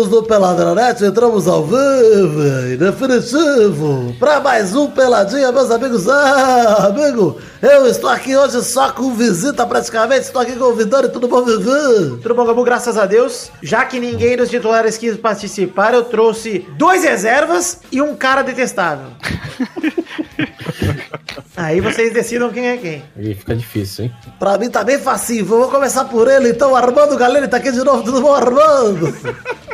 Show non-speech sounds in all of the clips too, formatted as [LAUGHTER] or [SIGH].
amigos do Peladronete, entramos ao vivo, em definitivo, para mais um Peladinha, meus amigos. Ah, amigo, eu estou aqui hoje só com visita praticamente, estou aqui convidando e tudo bom, Vivi? Tudo bom, Gabu? Graças a Deus. Já que ninguém dos titulares quis participar, eu trouxe dois reservas e um cara detestável. [LAUGHS] Aí vocês decidam quem é quem. Aí fica difícil, hein? Pra mim tá bem facinho, vou começar por ele então, Armando Galera, tá aqui de novo, tudo bom, Armando?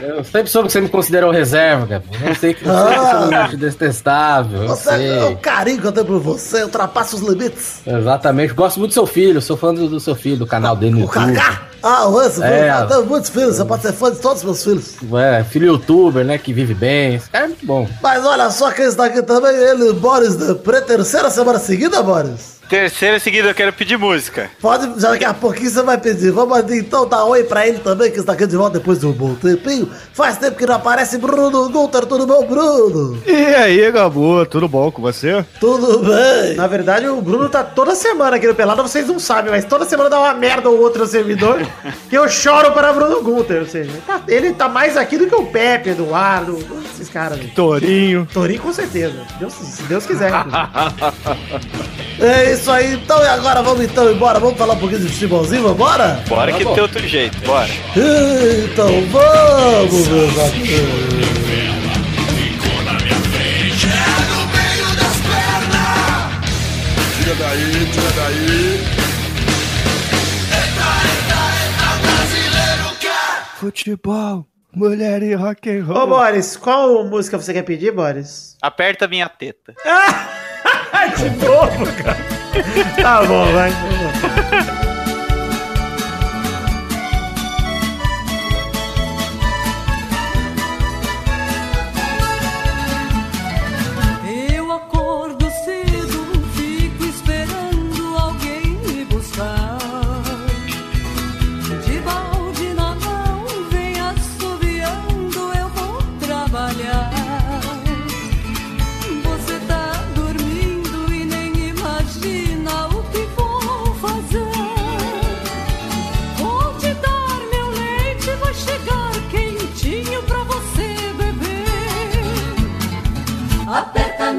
Eu sempre soube que você me considerou reserva, cara. Eu sei que você Ah. é um bicho detestável. Você, é o carinho que eu tenho por você, ultrapassa os limites. Exatamente. Gosto muito do seu filho. Sou fã do, do seu filho, do canal dele no O YouTube. Kaká? Ah, o Anso, É. eu tenho muitos filhos, você pode ser fã de todos os meus filhos. É, filho youtuber, né? Que vive bem. Esse cara é muito bom. Mas olha só quem está aqui também, ele, Boris Depre, terceira semana seguida, Boris. Terceira seguida eu quero pedir música. Pode, já daqui a pouquinho você vai pedir. Vamos então dar oi pra ele também, que está aqui de volta depois de um bom tempinho. Faz tempo que não aparece Bruno Gunter, tudo bom, Bruno? E aí, Gabu, tudo bom com você? Tudo bem? Na verdade, o Bruno tá toda semana aqui no Pelada, vocês não sabem, mas toda semana dá uma merda ou outra no servidor, [LAUGHS] que eu choro para Bruno Gunter, ou seja, ele tá, ele tá mais aqui do que o Pepe, Eduardo, esses caras aí. Torinho. Torinho com certeza, Deus- se Deus quiser. [LAUGHS] É isso aí, então, e agora vamos então embora, vamos falar um pouquinho de futebolzinho, vambora? Bora que bom. tem outro jeito, bora. Então vamos, meus amigos. Tira daí, tira daí. Futebol, mulher e rock and roll. Ô, Boris, qual música você quer pedir, Boris? Aperta minha teta. [LAUGHS] De novo, cara. Tá bom, vai. Aperta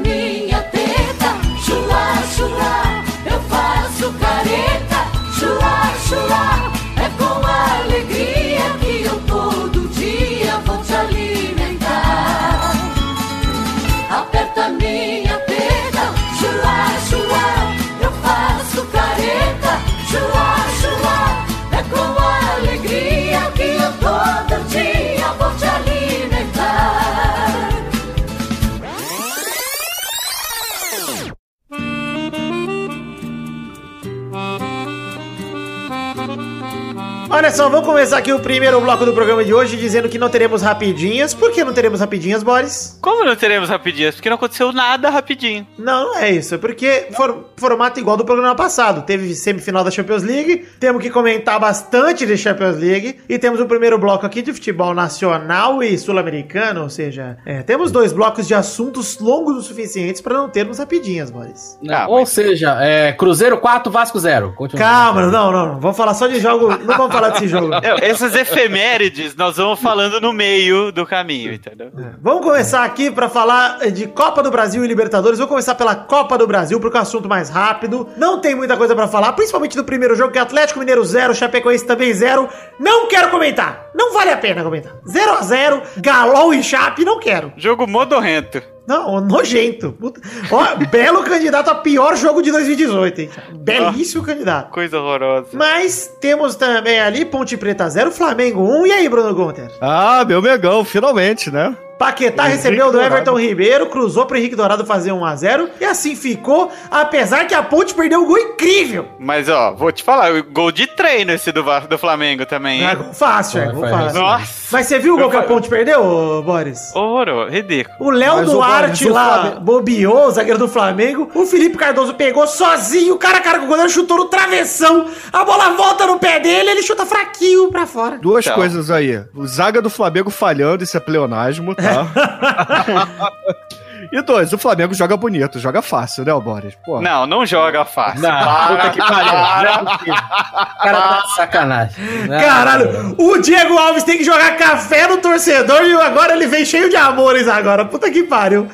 Olha só, vamos começar aqui o primeiro bloco do programa de hoje dizendo que não teremos rapidinhas. Por que não teremos rapidinhas, Boris? Como não teremos rapidinhas? Porque não aconteceu nada rapidinho. Não, não é isso. É porque for, formato igual do programa passado. Teve semifinal da Champions League. Temos que comentar bastante de Champions League. E temos o primeiro bloco aqui de futebol nacional e sul-americano. Ou seja, é, temos dois blocos de assuntos longos o suficientes para não termos rapidinhas, Boris. Ah, Ou mas- seja, é, Cruzeiro 4, Vasco 0. Continua. Calma, não, não, não. Vamos falar só de jogo. Não vamos falar desse jogo. Não, essas efemérides nós vamos falando no meio do caminho, entendeu? Vamos começar aqui para falar de Copa do Brasil e Libertadores. Vou começar pela Copa do Brasil, porque é um assunto mais rápido. Não tem muita coisa para falar, principalmente do primeiro jogo, que é Atlético Mineiro 0, Chapecoense também 0. Não quero comentar. Não vale a pena comentar. 0 a 0 Galol e Chape, não quero. Jogo modorrento. Não, nojento. Puta. Ó, belo candidato a pior jogo de 2018, hein? Belíssimo candidato. Coisa horrorosa. Mas temos também ali Ponte Preta 0, Flamengo 1. E aí, Bruno Gunter? Ah, meu Megão, finalmente, né? Paquetá Henrique recebeu do Dourado. Everton Ribeiro, cruzou pro Henrique Dourado fazer 1x0 e assim ficou, apesar que a Ponte perdeu um gol incrível. Mas, ó, vou te falar, o gol de treino esse do, do Flamengo também, É hein? gol fácil, é gol fácil. Nossa. Mas você viu o gol que a Ponte perdeu, ô, Boris? Horror, ridículo. O Léo Duarte lá bobeou, o zagueiro do Flamengo. O Felipe Cardoso pegou sozinho, cara a cara com o goleiro, chutou no travessão. A bola volta no pé dele, ele chuta fraquinho pra fora. Duas Então. coisas aí. O zaga do Flamengo falhando, isso é pleonasmo, tá? tal. [LAUGHS] e dois, o Flamengo joga bonito, joga fácil, né, Boris? Pô. Não, não joga fácil. Não, puta que pariu. Não é possível. Cara tá de sacanagem. Não, Caralho, o Diego Alves tem que jogar café no torcedor e agora ele vem cheio de amores agora. Puta que pariu.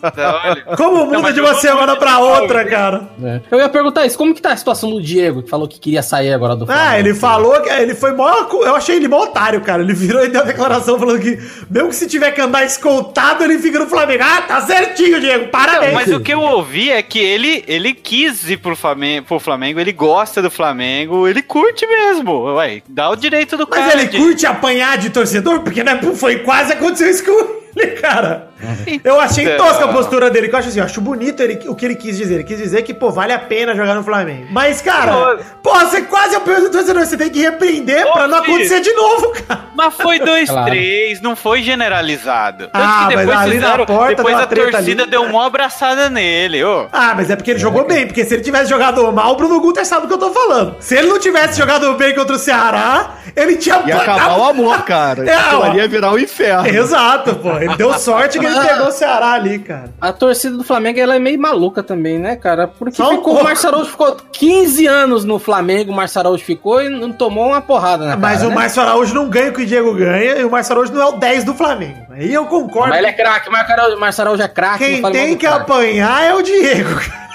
Puta, olha. Como muda mas de uma semana pra outra, Alves. cara? É. Eu ia perguntar isso, como que tá a situação do Diego, que falou que queria sair agora do Ah, ele falou que ele foi mó. Eu achei ele mó otário, cara. Ele virou e deu a declaração falando que, mesmo que se tiver que andar escoltado, ele fica no Flamengo. Ah, tá certinho, Diego. Parabéns. Mas o que eu ouvi é que ele, ele quis ir pro Flamengo, pro Flamengo, ele gosta do Flamengo, ele curte mesmo. Ué, dá o direito do Mas cara. ele de- curte apanhar de torcedor? Porque né, foi quase aconteceu isso com ele, cara. [LAUGHS] Eu achei Então. tosca a postura dele, que eu acho assim, eu acho bonito ele, o que ele quis dizer. Ele quis dizer que, pô, vale a pena jogar no Flamengo. Mas, cara, pô, você quase apanhou de torcedor, você tem que repreender Ô, pra não filho. acontecer de novo, cara. Mas foi 2-3, Claro. não foi generalizado. Ah, que mas ali na porta depois deu uma a treta torcida ali. deu uma abraçada nele, ô. Ah, mas é porque ele jogou bem, porque se ele tivesse jogado mal, o Bruno Guter sabe do que eu tô falando. Se ele não tivesse jogado bem contra o Ceará, ele tinha Ia acabar o amor, cara. É, Aquilo ó. ali ia virar um inferno. Exato, pô. Ele deu sorte que pegou o Ceará ali, cara. A torcida do Flamengo ela é meio maluca também, né, cara? Porque um ficou, o Araújo ficou 15 anos no Flamengo, o Araújo ficou e não tomou uma porrada na Mas cara, o né? Não ganha o que o Diego ganha e o Araújo não é o 10 do Flamengo. Aí eu concordo. Mas ele é craque, mas o Araújo é craque. Quem tem que apanhar é o Diego. cara.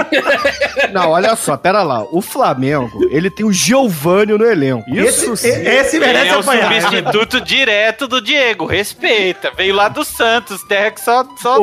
[LAUGHS] Não, olha só, pera lá. O Flamengo, ele tem o Giovânio no elenco. Isso Esse, sim. esse Ele merece é o apanhar. né? substituto direto do Diego, respeita. Veio lá do Santos, terra que só, só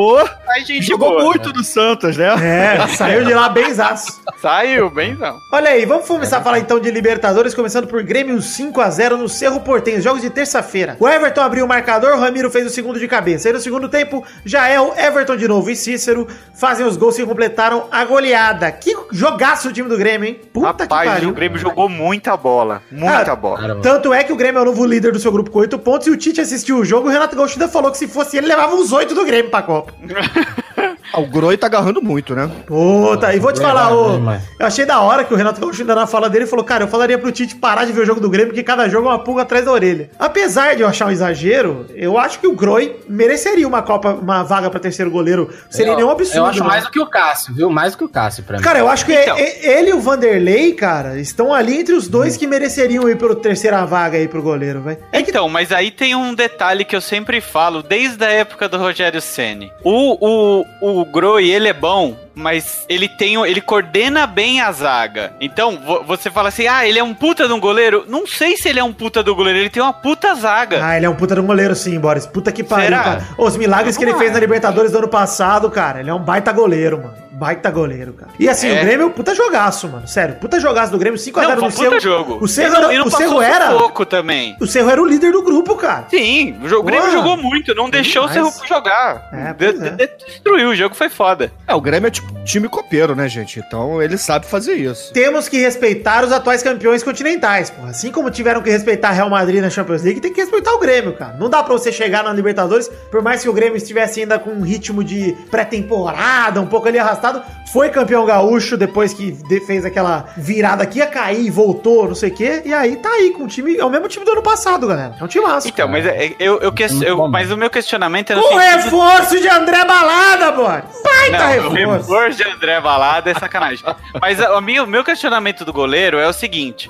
gente jogou boa. muito no Santos, né? É, saiu de lá benzaço. Saiu, bem não. Olha aí, vamos começar a falar então de Libertadores, começando por Grêmio 5x0 no Cerro Portenho, jogos de terça-feira. O Everton abriu o marcador, o Ramiro fez o segundo de cabeça. Aí no segundo tempo, já é o Everton de novo e Cícero fazem os gols que completaram a goleada. Que jogaço o time do Grêmio, hein? Puta que Rapaz, pariu. o Grêmio jogou muita bola. Muita Ah, bola. Tanto é que o Grêmio é o novo líder do seu grupo com 8 pontos e o Tite assistiu o jogo. O Renato Gaúcho ainda falou que se fosse ele, levava uns 8 do Grêmio pra Copa. [LAUGHS] Ah, o Groi tá agarrando muito, né? Puta, e vou te falar, vai, ô, eu achei da hora que o Renato Gaúcho ainda na fala dele falou, cara, eu falaria pro Tite parar de ver o jogo do Grêmio, porque cada jogo é uma pulga atrás da orelha. Apesar de eu achar um exagero, eu acho que o Groi mereceria uma Copa, uma vaga pra terceiro goleiro. Seria Eu- nenhum absurdo. Eu acho né? mais do que o Cássio, viu? Mais do que o Cássio pra mim. Cara, eu acho que Então. ele e o Vanderlei, cara, estão ali entre os dois que mereceriam ir pela terceira vaga aí pro goleiro, velho. É que Então, mas aí tem um detalhe que eu sempre falo, desde a época do Rogério Ceni. O, o, o Groi, ele é bom, mas ele tem, o- ele coordena bem a zaga. Então, vo- você fala assim, ah, ele é um puta de um goleiro. Não sei se ele é um puta do goleiro, ele tem uma puta zaga. Ah, ele é um puta de um goleiro sim, Boris. Puta que pariu, Será? cara. Os milagres que ele Vamos fez lá. na Libertadores do ano passado, cara. Ele é um baita goleiro, mano. Baita goleiro, cara. E assim, É. o Grêmio, puta jogaço, mano. Sério, puta jogaço do Grêmio, 5x0 não, no Cerro. puta jogo. O Cerro, não- era, o Cerro era. sufoco também. O Cerro era o líder do grupo, cara. Sim, o, Grêmio jogou muito, não deixou o. Cerro jogar. É, De- é. de- destruiu, o jogo foi foda. É, o Grêmio é tipo time copeiro, né, gente? Então ele sabe fazer isso. Temos que respeitar os atuais campeões continentais, porra. Assim como tiveram que respeitar Real Madrid na Champions League, tem que respeitar o Grêmio, cara. Não dá pra você chegar na Libertadores, por mais que o Grêmio estivesse ainda com um ritmo de pré-temporada, um pouco ali arrastado, foi campeão gaúcho depois que fez aquela virada que ia cair e voltou, não sei o quê. E aí tá aí com o time, é o mesmo time do ano passado, galera. É um time massa. Então, mas é- eu, eu, Muito eu- bom. mas o meu questionamento é no O sentido- reforço de André Balada, Boris. Baita Não, o reforço. De André Balada é sacanagem. Mas a- o meu, meu questionamento do goleiro é o seguinte.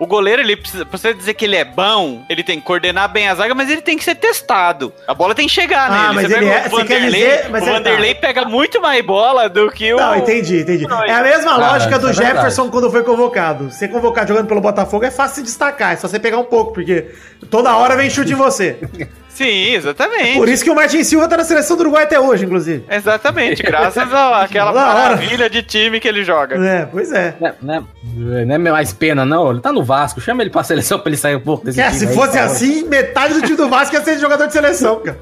O goleiro, ele precisa, pra você dizer que ele é bom, ele tem que coordenar bem a zaga, mas ele tem que ser testado. A bola tem que chegar Ah, nele. mas você ele pega é- o você quer Vanderlei, dizer- mas o ele- Vanderlei pega muito mais bola do que o... Não, entendi, entendi. É a mesma Cara, lógica do é Jefferson quando foi convocado. Ser convocado jogando pelo Botafogo é fácil se destacar, é só você pegar um pouco, porque toda hora vem chute em você. [LAUGHS] Sim, exatamente. Por isso que o Martin Silva tá na seleção do Uruguai até hoje, inclusive. Exatamente, graças à- àquela [LAUGHS] maravilha de time que ele joga. É, pois é. Não, não, é- não é mais pena, não. Ele tá no Vasco. Chama ele pra [LAUGHS] seleção pra ele sair um pouco desse É, time se aí, fosse favor. assim, metade do time do Vasco ia ser jogador de seleção, cara.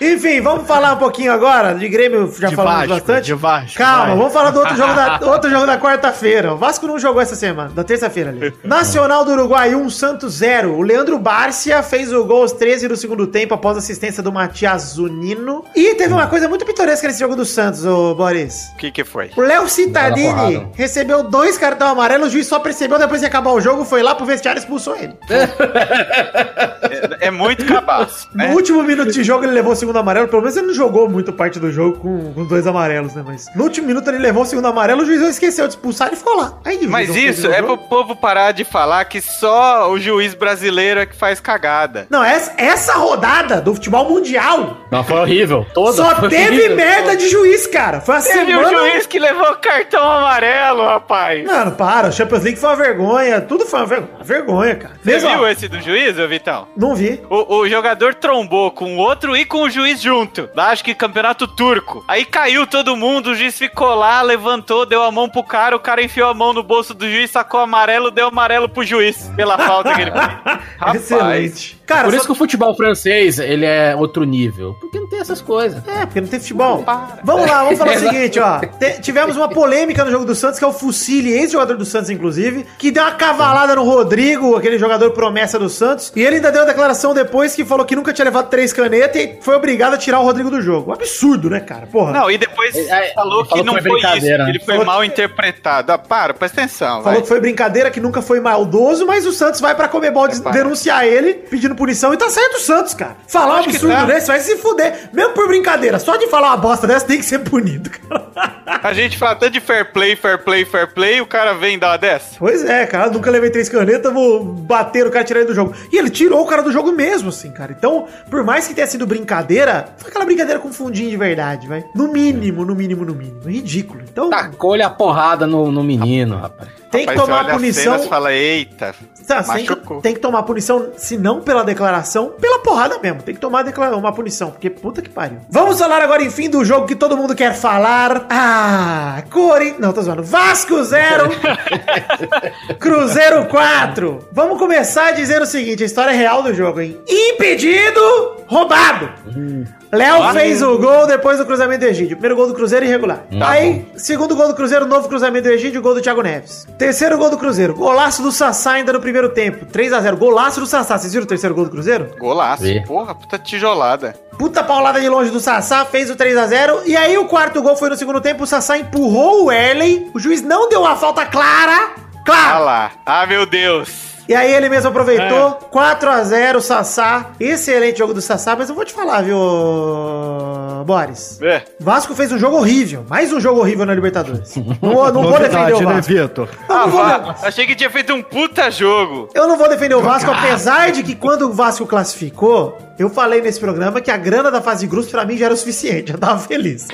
Enfim, vamos falar um pouquinho agora de Grêmio, já De falamos Vasco, bastante. de Vasco, Calma, vai. vamos falar do outro jogo da, [LAUGHS] outro jogo da quarta-feira. O Vasco não jogou essa semana, da terça-feira ali. [LAUGHS] Nacional do Uruguai 1, Santos 0. O Leandro Bárcia fez o gol aos 13 do segundo tempo após a assistência do Matias Zunino. E teve uma coisa muito pitoresca nesse jogo do Santos, ô Boris. O que que foi? O Léo Cittadini recebeu dois cartões amarelos, o juiz só percebeu depois de acabar o jogo, foi lá pro vestiário e expulsou ele. É, é muito cabaço, [LAUGHS] No né? último minuto de jogo ele levou o segundo amarelo, pelo menos ele não jogou muito parte do jogo com, com dois amarelos, né? Mas no último minuto ele levou o segundo amarelo, o juiz esqueceu de expulsar e ficou lá. Aí, Mas isso é pro povo parar de falar que só o juiz brasileiro é que faz cagada. Não, essa, essa rodada do futebol mundial Não, foi horrível. Toda só foi teve horrível. merda de juiz, cara. Foi a Teve um semana... juiz que levou cartão amarelo, rapaz. Mano, para, o Champions League foi uma vergonha, tudo foi uma vergonha, vergonha cara. Você Mesmo, viu ó, esse do juiz, ô Vitão? Não vi. O, o jogador trombou com o outro e com o juiz junto. Lá, acho que campeonato turco. Aí caiu todo mundo, o juiz ficou lá, levantou, deu a mão pro cara, o cara enfiou a mão no bolso do juiz, sacou amarelo, deu amarelo pro juiz pela falta que ele fez. [LAUGHS] Rapaz. Excelente. Cara, Por só- isso que o futebol francês, ele é outro nível. Porque não tem essas coisas. É, porque não tem futebol. Vamos lá, vamos falar o [LAUGHS] seguinte, ó. Tivemos uma polêmica no jogo do Santos, que é o Fucile, ex-jogador do Santos, inclusive, que deu uma cavalada no Rodrigo, aquele jogador promessa do Santos. E ele ainda deu uma declaração depois que falou que nunca tinha levado três canetas e foi obrigado a tirar o Rodrigo do jogo. Um absurdo, né, cara? Porra. Não, e depois É, é, falou que falou não que foi foi isso, né? ele foi Falou mal que- interpretado. Ah, para, presta atenção, Falou vai. que foi brincadeira, que nunca foi maldoso, mas o Santos vai pra Comebol des- para. denunciar ele, pedindo punição, e tá certo o Santos, cara. Falar um absurdo tá. desse vai se fuder. Mesmo por brincadeira, só de falar uma bosta dessa tem que ser punido, cara. [LAUGHS] A gente fala tanto de fair play, fair play, fair play, o cara vem dar uma dessa. Pois é, cara, nunca levei três canetas, vou bater o cara e tirar ele do jogo. E ele tirou o cara do jogo mesmo, assim, cara. Então, por mais que tenha sido brincadeira, foi aquela brincadeira com fundinho de verdade, vai. No mínimo, no mínimo, no mínimo. Ridículo. Então, Tacou-lhe a porrada no, no menino, rapaz. tem que Rapaz, tomar olha as punição. cenas fala, eita, Tá, tem, que, tem que tomar punição, se não pela declaração, pela porrada mesmo. Tem que tomar declara- uma punição, porque puta que pariu. Vamos falar agora, enfim, do jogo que todo mundo quer falar. Ah, Corinthians. Não, tô zoando. Vasco 0, [LAUGHS] Cruzeiro 4. Vamos começar dizendo o seguinte: a história real do jogo, hein? Impedido, roubado. Léo fez o gol depois do cruzamento do Egídio. Primeiro gol do Cruzeiro irregular. Aí, segundo gol do Cruzeiro, novo cruzamento do Egídio, gol do Thiago Neves. Terceiro gol do Cruzeiro, golaço do Sassá ainda no primeiro tempo. 3 a 0 golaço do Sassá. Vocês viram o terceiro gol do Cruzeiro? golaço. Vê. Porra, puta tijolada. Puta paulada de longe do Sassá, fez o 3 a 0 E aí o quarto gol foi no segundo tempo, o Sassá empurrou o Erley. O juiz não deu uma falta clara. Ah Clara! lá. Ah, meu Deus. E aí ele mesmo aproveitou, É. 4 a 0 Sassá. Excelente jogo do Sassá, mas eu vou te falar, viu, Boris? É. Vasco fez um jogo horrível, mais um jogo horrível na Libertadores. Não, vou- não vou defender o né, Vasco. Vitor? Eu Ah, não vou Achei que tinha feito um puta jogo. Eu não vou defender o Vasco, apesar de que quando o Vasco classificou, eu falei nesse programa que a grana da fase de grupos pra mim já era o suficiente, [LAUGHS] já tava feliz.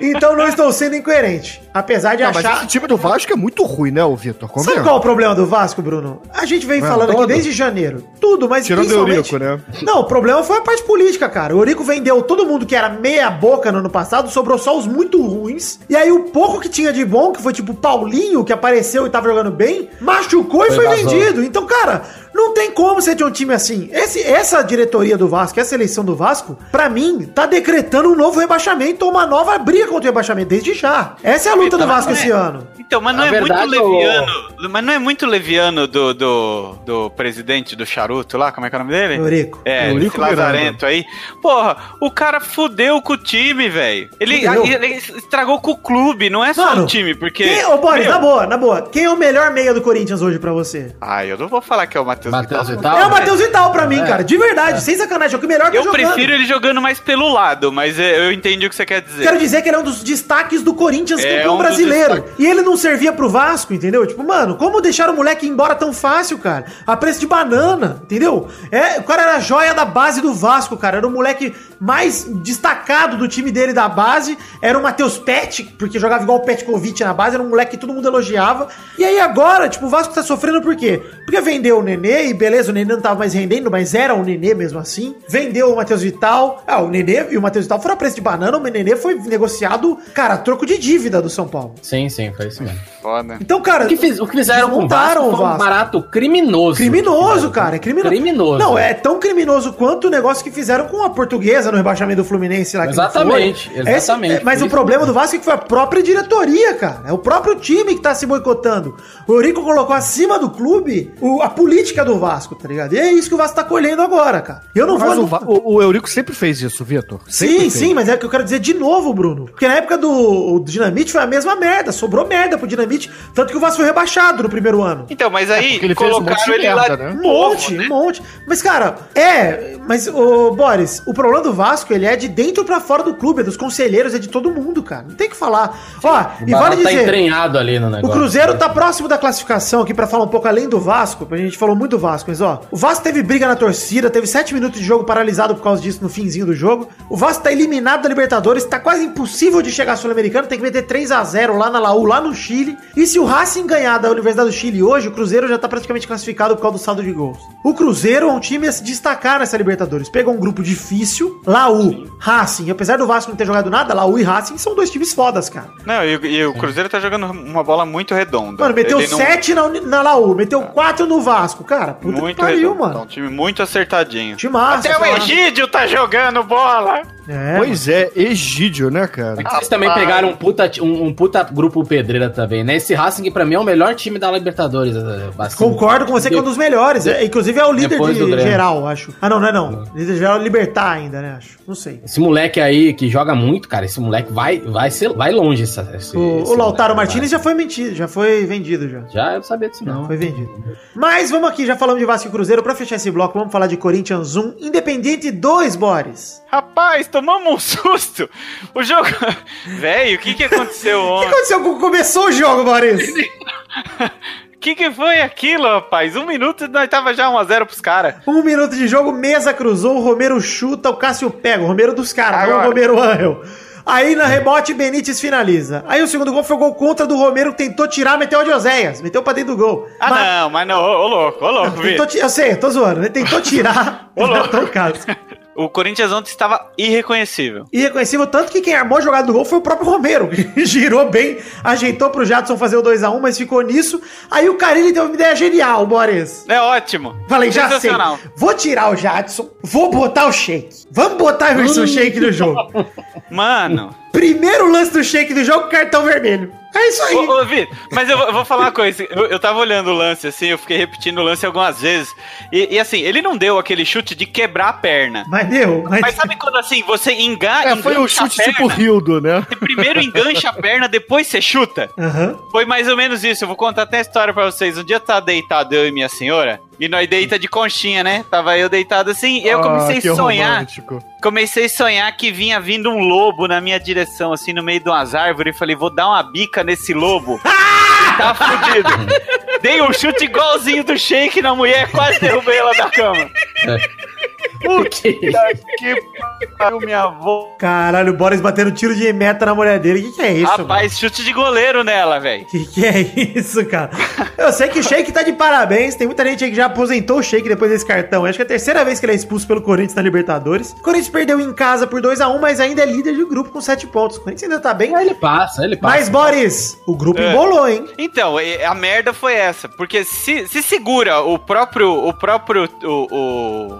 Então não estou sendo incoerente, apesar de Não, mas achar... esse time do Vasco é muito ruim, né, Vitor? Sabe Convenhamos. qual é o problema do Vasco, Bruno? A gente vem É, falando aqui todo. desde janeiro. Tudo, mas Tirando o principalmente... Eurico, né? Não, o problema foi a parte política, cara. O Eurico vendeu todo mundo que era meia boca no ano passado, sobrou só os muito ruins. E aí o pouco que tinha de bom, que foi tipo o Paulinho, que apareceu e tava jogando bem, machucou e Foi foi vazou. vendido. Então, cara, não tem como ser de um time assim. Esse, essa diretoria do Vasco, essa eleição do Vasco, pra mim, tá decretando um novo rebaixamento ou uma nova briga contra o rebaixamento, desde já. Essa é a luta do Então, Vasco não é- esse ano. Então, mas não Na é verdade, muito o- leviano. Mas não é muito leviano do, do, do presidente do charuto lá, como é que é o nome dele? Eurico. É, Eurico esse lazarento aí. Porra, o cara fudeu com o time, velho. Ele, ele estragou com o clube, não é só Mano, o time, porque... Quem, ô, Boris, Meu, na boa, na boa. Quem é o melhor meia do Corinthians hoje pra você? Ah, eu não vou falar que é o Matheus Matheus. Vital. é o Matheus Vital pra mim, É. cara. De verdade, sem sacanagem. É o que melhor que Eu tá jogando. prefiro ele jogando mais pelo lado, mas é, eu entendi o que você quer dizer. Quero dizer que ele é um dos destaques do Corinthians É campeão um brasileiro. E ele não servia pro Vasco, entendeu? Tipo, mano, como deixar o moleque ir embora tão fácil, cara? A preço de banana, entendeu? É, o cara era a joia da base do Vasco, cara. Era o moleque mais destacado do time dele da base. Era o Matheus Pet, porque jogava igual o Petkovic na base. Era um moleque que todo mundo elogiava. E aí agora, tipo, o Vasco tá sofrendo por quê? Porque vendeu o Nenê, e beleza, o Nenê não tava mais rendendo, mas era o Nenê mesmo assim. Vendeu o Matheus Vital. Ah, o Nenê e o Matheus Vital foram a preço de banana. O Nenê foi negociado, cara, troco de dívida do São Paulo. Sim, sim, foi isso mesmo. Foda. Então, cara, O que, fiz- o que fizeram com o Vasco foi um barato criminoso. Criminoso, cara, é criminoso. Criminoso. Não, é tão criminoso quanto o negócio que fizeram com a portuguesa no rebaixamento do Fluminense lá. Exatamente, foi. exatamente. Esse- é, mas o problema mesmo. do Vasco é que foi a própria diretoria, cara. É o próprio time que tá se boicotando. O Eurico colocou acima do clube o- a política do Vasco, tá ligado? E é isso que o Vasco tá colhendo agora, cara. Eu não Mas vou. o, Va- o, o Eurico sempre fez isso, Vitor. Sim, fez. sim, mas é que eu quero dizer de novo, Bruno. Porque na época do o Dinamite foi a mesma merda. Sobrou merda pro Dinamite. Tanto que o Vasco foi rebaixado no primeiro ano. Então, mas aí porque ele fez um colocaram monte de ele merda, lá né? Um monte, né? um monte. Mas, cara, é. Mas, ô, Boris, o problema do Vasco, ele é de dentro pra fora do clube, é dos conselheiros, é de todo mundo, cara. Não tem o que falar. Ó, O e vale tá dizer. entranhado ali no O negócio. Cruzeiro tá próximo da classificação aqui pra falar um pouco além do Vasco. A gente falou muito do Vasco, mas ó, o Vasco teve briga na torcida, teve sete minutos de jogo paralisado por causa disso no finzinho do jogo. O Vasco tá eliminado da Libertadores, tá quase impossível de chegar à Sul-Americana, tem que meter 3 a 0 lá na Laú, lá no Chile. E se o Racing ganhar da Universidade do Chile hoje, o Cruzeiro já tá praticamente classificado por causa do saldo de gols. O Cruzeiro é um time a se destacar nessa Libertadores. Pegou um grupo difícil, Laú, Racing, apesar do Vasco não ter jogado nada, Laú e Racing são dois times fodas, cara. Não, e, e o Cruzeiro tá jogando uma bola muito redonda. Mano, meteu Ele não- 7 na, na Laú, meteu 4 no Vasco. Cara, puta Muito que pariu, redondo. Tá um mano. time muito acertadinho. Massa. Até o cara. Egídio tá jogando bola. É, Pois é, Egídio, né, cara? Vocês também pegaram um puta, um, um puta grupo pedreira também, né? Esse Racing, pra mim, é o melhor time da Libertadores. assim. Concordo com você que é um dos melhores. É, inclusive é o líder Depois de geral, acho. Ah, não, não é não. Líder geral é Libertar ainda, né? Acho. Não sei. Esse moleque aí que joga muito, cara, esse moleque vai, vai, ser, vai longe. Essa, esse, O, esse o Lautaro Martinez já foi mentido, já foi vendido já. Já eu sabia disso, não. Foi vendido. Mas vamos aqui, já falamos de Vasco e Cruzeiro. Pra fechar esse bloco, vamos falar de Corinthians 1, Independiente 2, Boris. Rapaz, tomamos um susto. O jogo. [LAUGHS] Velho, o que que aconteceu O que ontem? aconteceu? quando Começou o jogo, Boris. [LAUGHS] O que que foi aquilo, rapaz? Um minuto e nós tava já 1x0 pros caras. Um minuto de jogo, mesa cruzou, o Romero chuta, o Cássio pega. O Romero dos caras, não o. Romero Angel. Aí na rebote, Benítez finaliza. Aí o segundo gol foi o gol contra do Romero, que tentou tirar, meteu o de Oséias. Meteu pra dentro do gol. Ah, Mas- não, mas não. Ô, ô, louco, ô, louco, Tentou Vitor. ti- Eu sei, tô zoando. Ele tentou tirar. [LAUGHS] Ô, louco. matou o Cássio. O Corinthians ontem estava irreconhecível. Irreconhecível, tanto que quem armou a jogada do gol foi o próprio Romero, que [LAUGHS] girou bem, ajeitou pro Jadson fazer o 2x1, mas ficou nisso. Aí o Carilli teve uma ideia genial, Boris. É ótimo. Falei, já sei. Vou tirar o Jadson, vou botar o Shake. Vamos botar Emerson Shake no jogo. [LAUGHS] Mano. Primeiro lance do Shake do jogo, cartão vermelho. É isso aí. Ô, ô Vitor, mas eu vou, eu vou falar uma coisa. Eu, eu tava olhando o lance, assim, eu fiquei repetindo o lance algumas vezes. E, e, assim, ele não deu aquele chute de quebrar a perna. Mas deu, mas... Mas sabe quando assim, você enga, É, foi um chute perna, tipo Rildo, né? Você primeiro engancha a perna, depois você chuta? Aham. Foi mais ou menos isso. Eu vou contar até a história pra vocês. Um dia eu tava deitado, eu e minha senhora, e nós deita de conchinha, né? Tava eu deitado assim, e eu Ah, comecei que a sonhar. romântico. Comecei a sonhar que vinha vindo um lobo na minha direção, assim, no meio de umas árvores. E falei, vou dar uma bica nesse lobo. e [LAUGHS] tá fudido. Dei um chute igualzinho do shake na mulher, quase derrubei ela da cama. Que- Que pariu, minha avó. Caralho, o Boris batendo tiro de meta na mulher dele. O que, que é isso, mano? Rapaz, chute de goleiro nela, velho. Que que é isso, cara? Eu sei que o Sheik tá de parabéns. Tem muita gente aí que já aposentou o Sheik depois desse cartão. Acho que é a terceira vez que ele é expulso pelo Corinthians na Libertadores. O Corinthians perdeu em casa por 2x1, mas ainda é líder de grupo com 7 pontos. O Corinthians ainda tá bem. Ele passa, ele passa. Mas, Boris, o grupo É. embolou, hein? Então, a merda foi essa, porque se, se segura o próprio, o próprio, o, o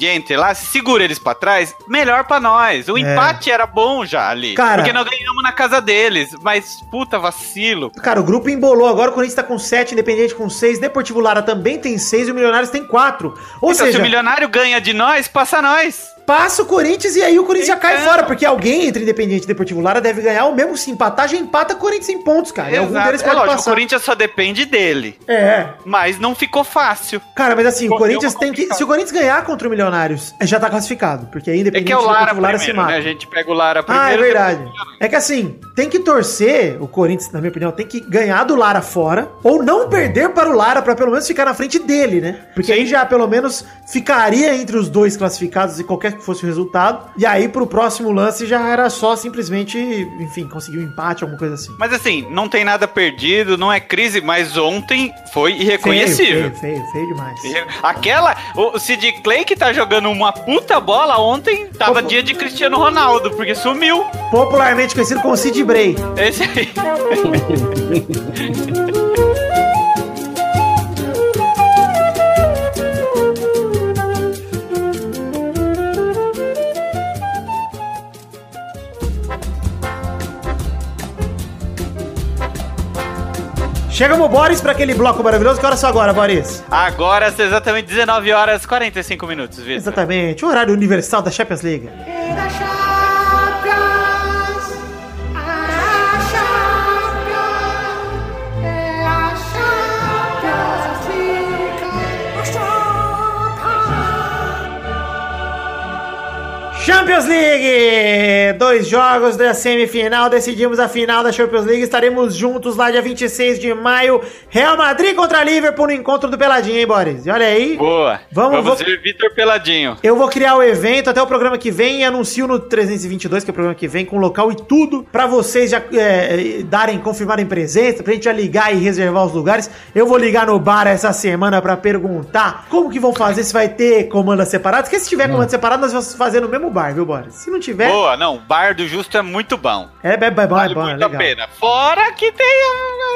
Independiente lá, se segura eles pra trás, melhor pra nós. O empate era bom já ali, É. Cara. porque nós ganhamos na casa deles, mas puta vacilo. Cara, o grupo embolou. Agora o Corinthians tá com 7, Independente com 6, Deportivo Lara também tem 6 e o Milionários tem 4. Ou então, se seja, o milionário ganha de nós, passa nós. Passa o Corinthians e aí o Corinthians já cai Então. fora, porque alguém entre Independente e Deportivo Lara deve ganhar, ou mesmo se empatar, já empata o Corinthians em pontos, cara. E algum Exato. deles É pode lógico, o passar. Corinthians só depende dele, É, mas não ficou fácil. Cara, mas assim, o Corinthians tem que. Se o Corinthians ganhar contra o Milionários, é, já tá classificado. Porque aí É independente que é o do Lara Deportivo primeiro, né? A gente pega o Lara primeiro. Ah, é verdade. É que assim, tem que torcer, o Corinthians, na minha opinião, tem que ganhar do Lara fora, ou não perder para o Lara, pra pelo menos ficar na frente dele, né? Porque aí já pelo menos ficaria entre os dois classificados e qualquer que fosse o resultado. E aí pro próximo lance já era só simplesmente, enfim, conseguir um empate, alguma coisa assim. Mas assim, não tem nada perdido, não é crise, mas ontem foi irreconhecível. Feio, feio, feio, feio demais. Aquela, o Sid Clay que tá jogando uma puta bola ontem, tava dia de Cristiano Ronaldo, porque sumiu. Popularmente conhecido como Sid Bray. Esse aí. [LAUGHS] Chegamos, Boris, pra aquele bloco maravilhoso. Que hora são agora, Boris? Agora são exatamente 19 horas e 45 minutos, Vitor. Exatamente, o horário universal da Champions League. Champions League! Dois jogos da semifinal, decidimos a final da Champions League. Estaremos juntos lá dia 26 de maio. Real Madrid contra Liverpool no encontro do Peladinho, hein, Boris? E olha aí. Boa. Vamos- Vamos, vou- Vitor Peladinho. Eu vou criar o evento até o programa que vem e anuncio no 322, que é o programa que vem, com local e tudo, pra vocês já é, darem, confirmarem presença, pra gente já ligar e reservar os lugares. Eu vou ligar no bar essa semana pra perguntar como que vão fazer, se vai ter comandas separadas. Porque se tiver comando separado, nós vamos fazer no mesmo bar, viu, Boris? Se não tiver, Boa, não, o bar do Justo é muito bom. é, é, é bom, é Vale bom, é muito a legal. pena. Fora que tem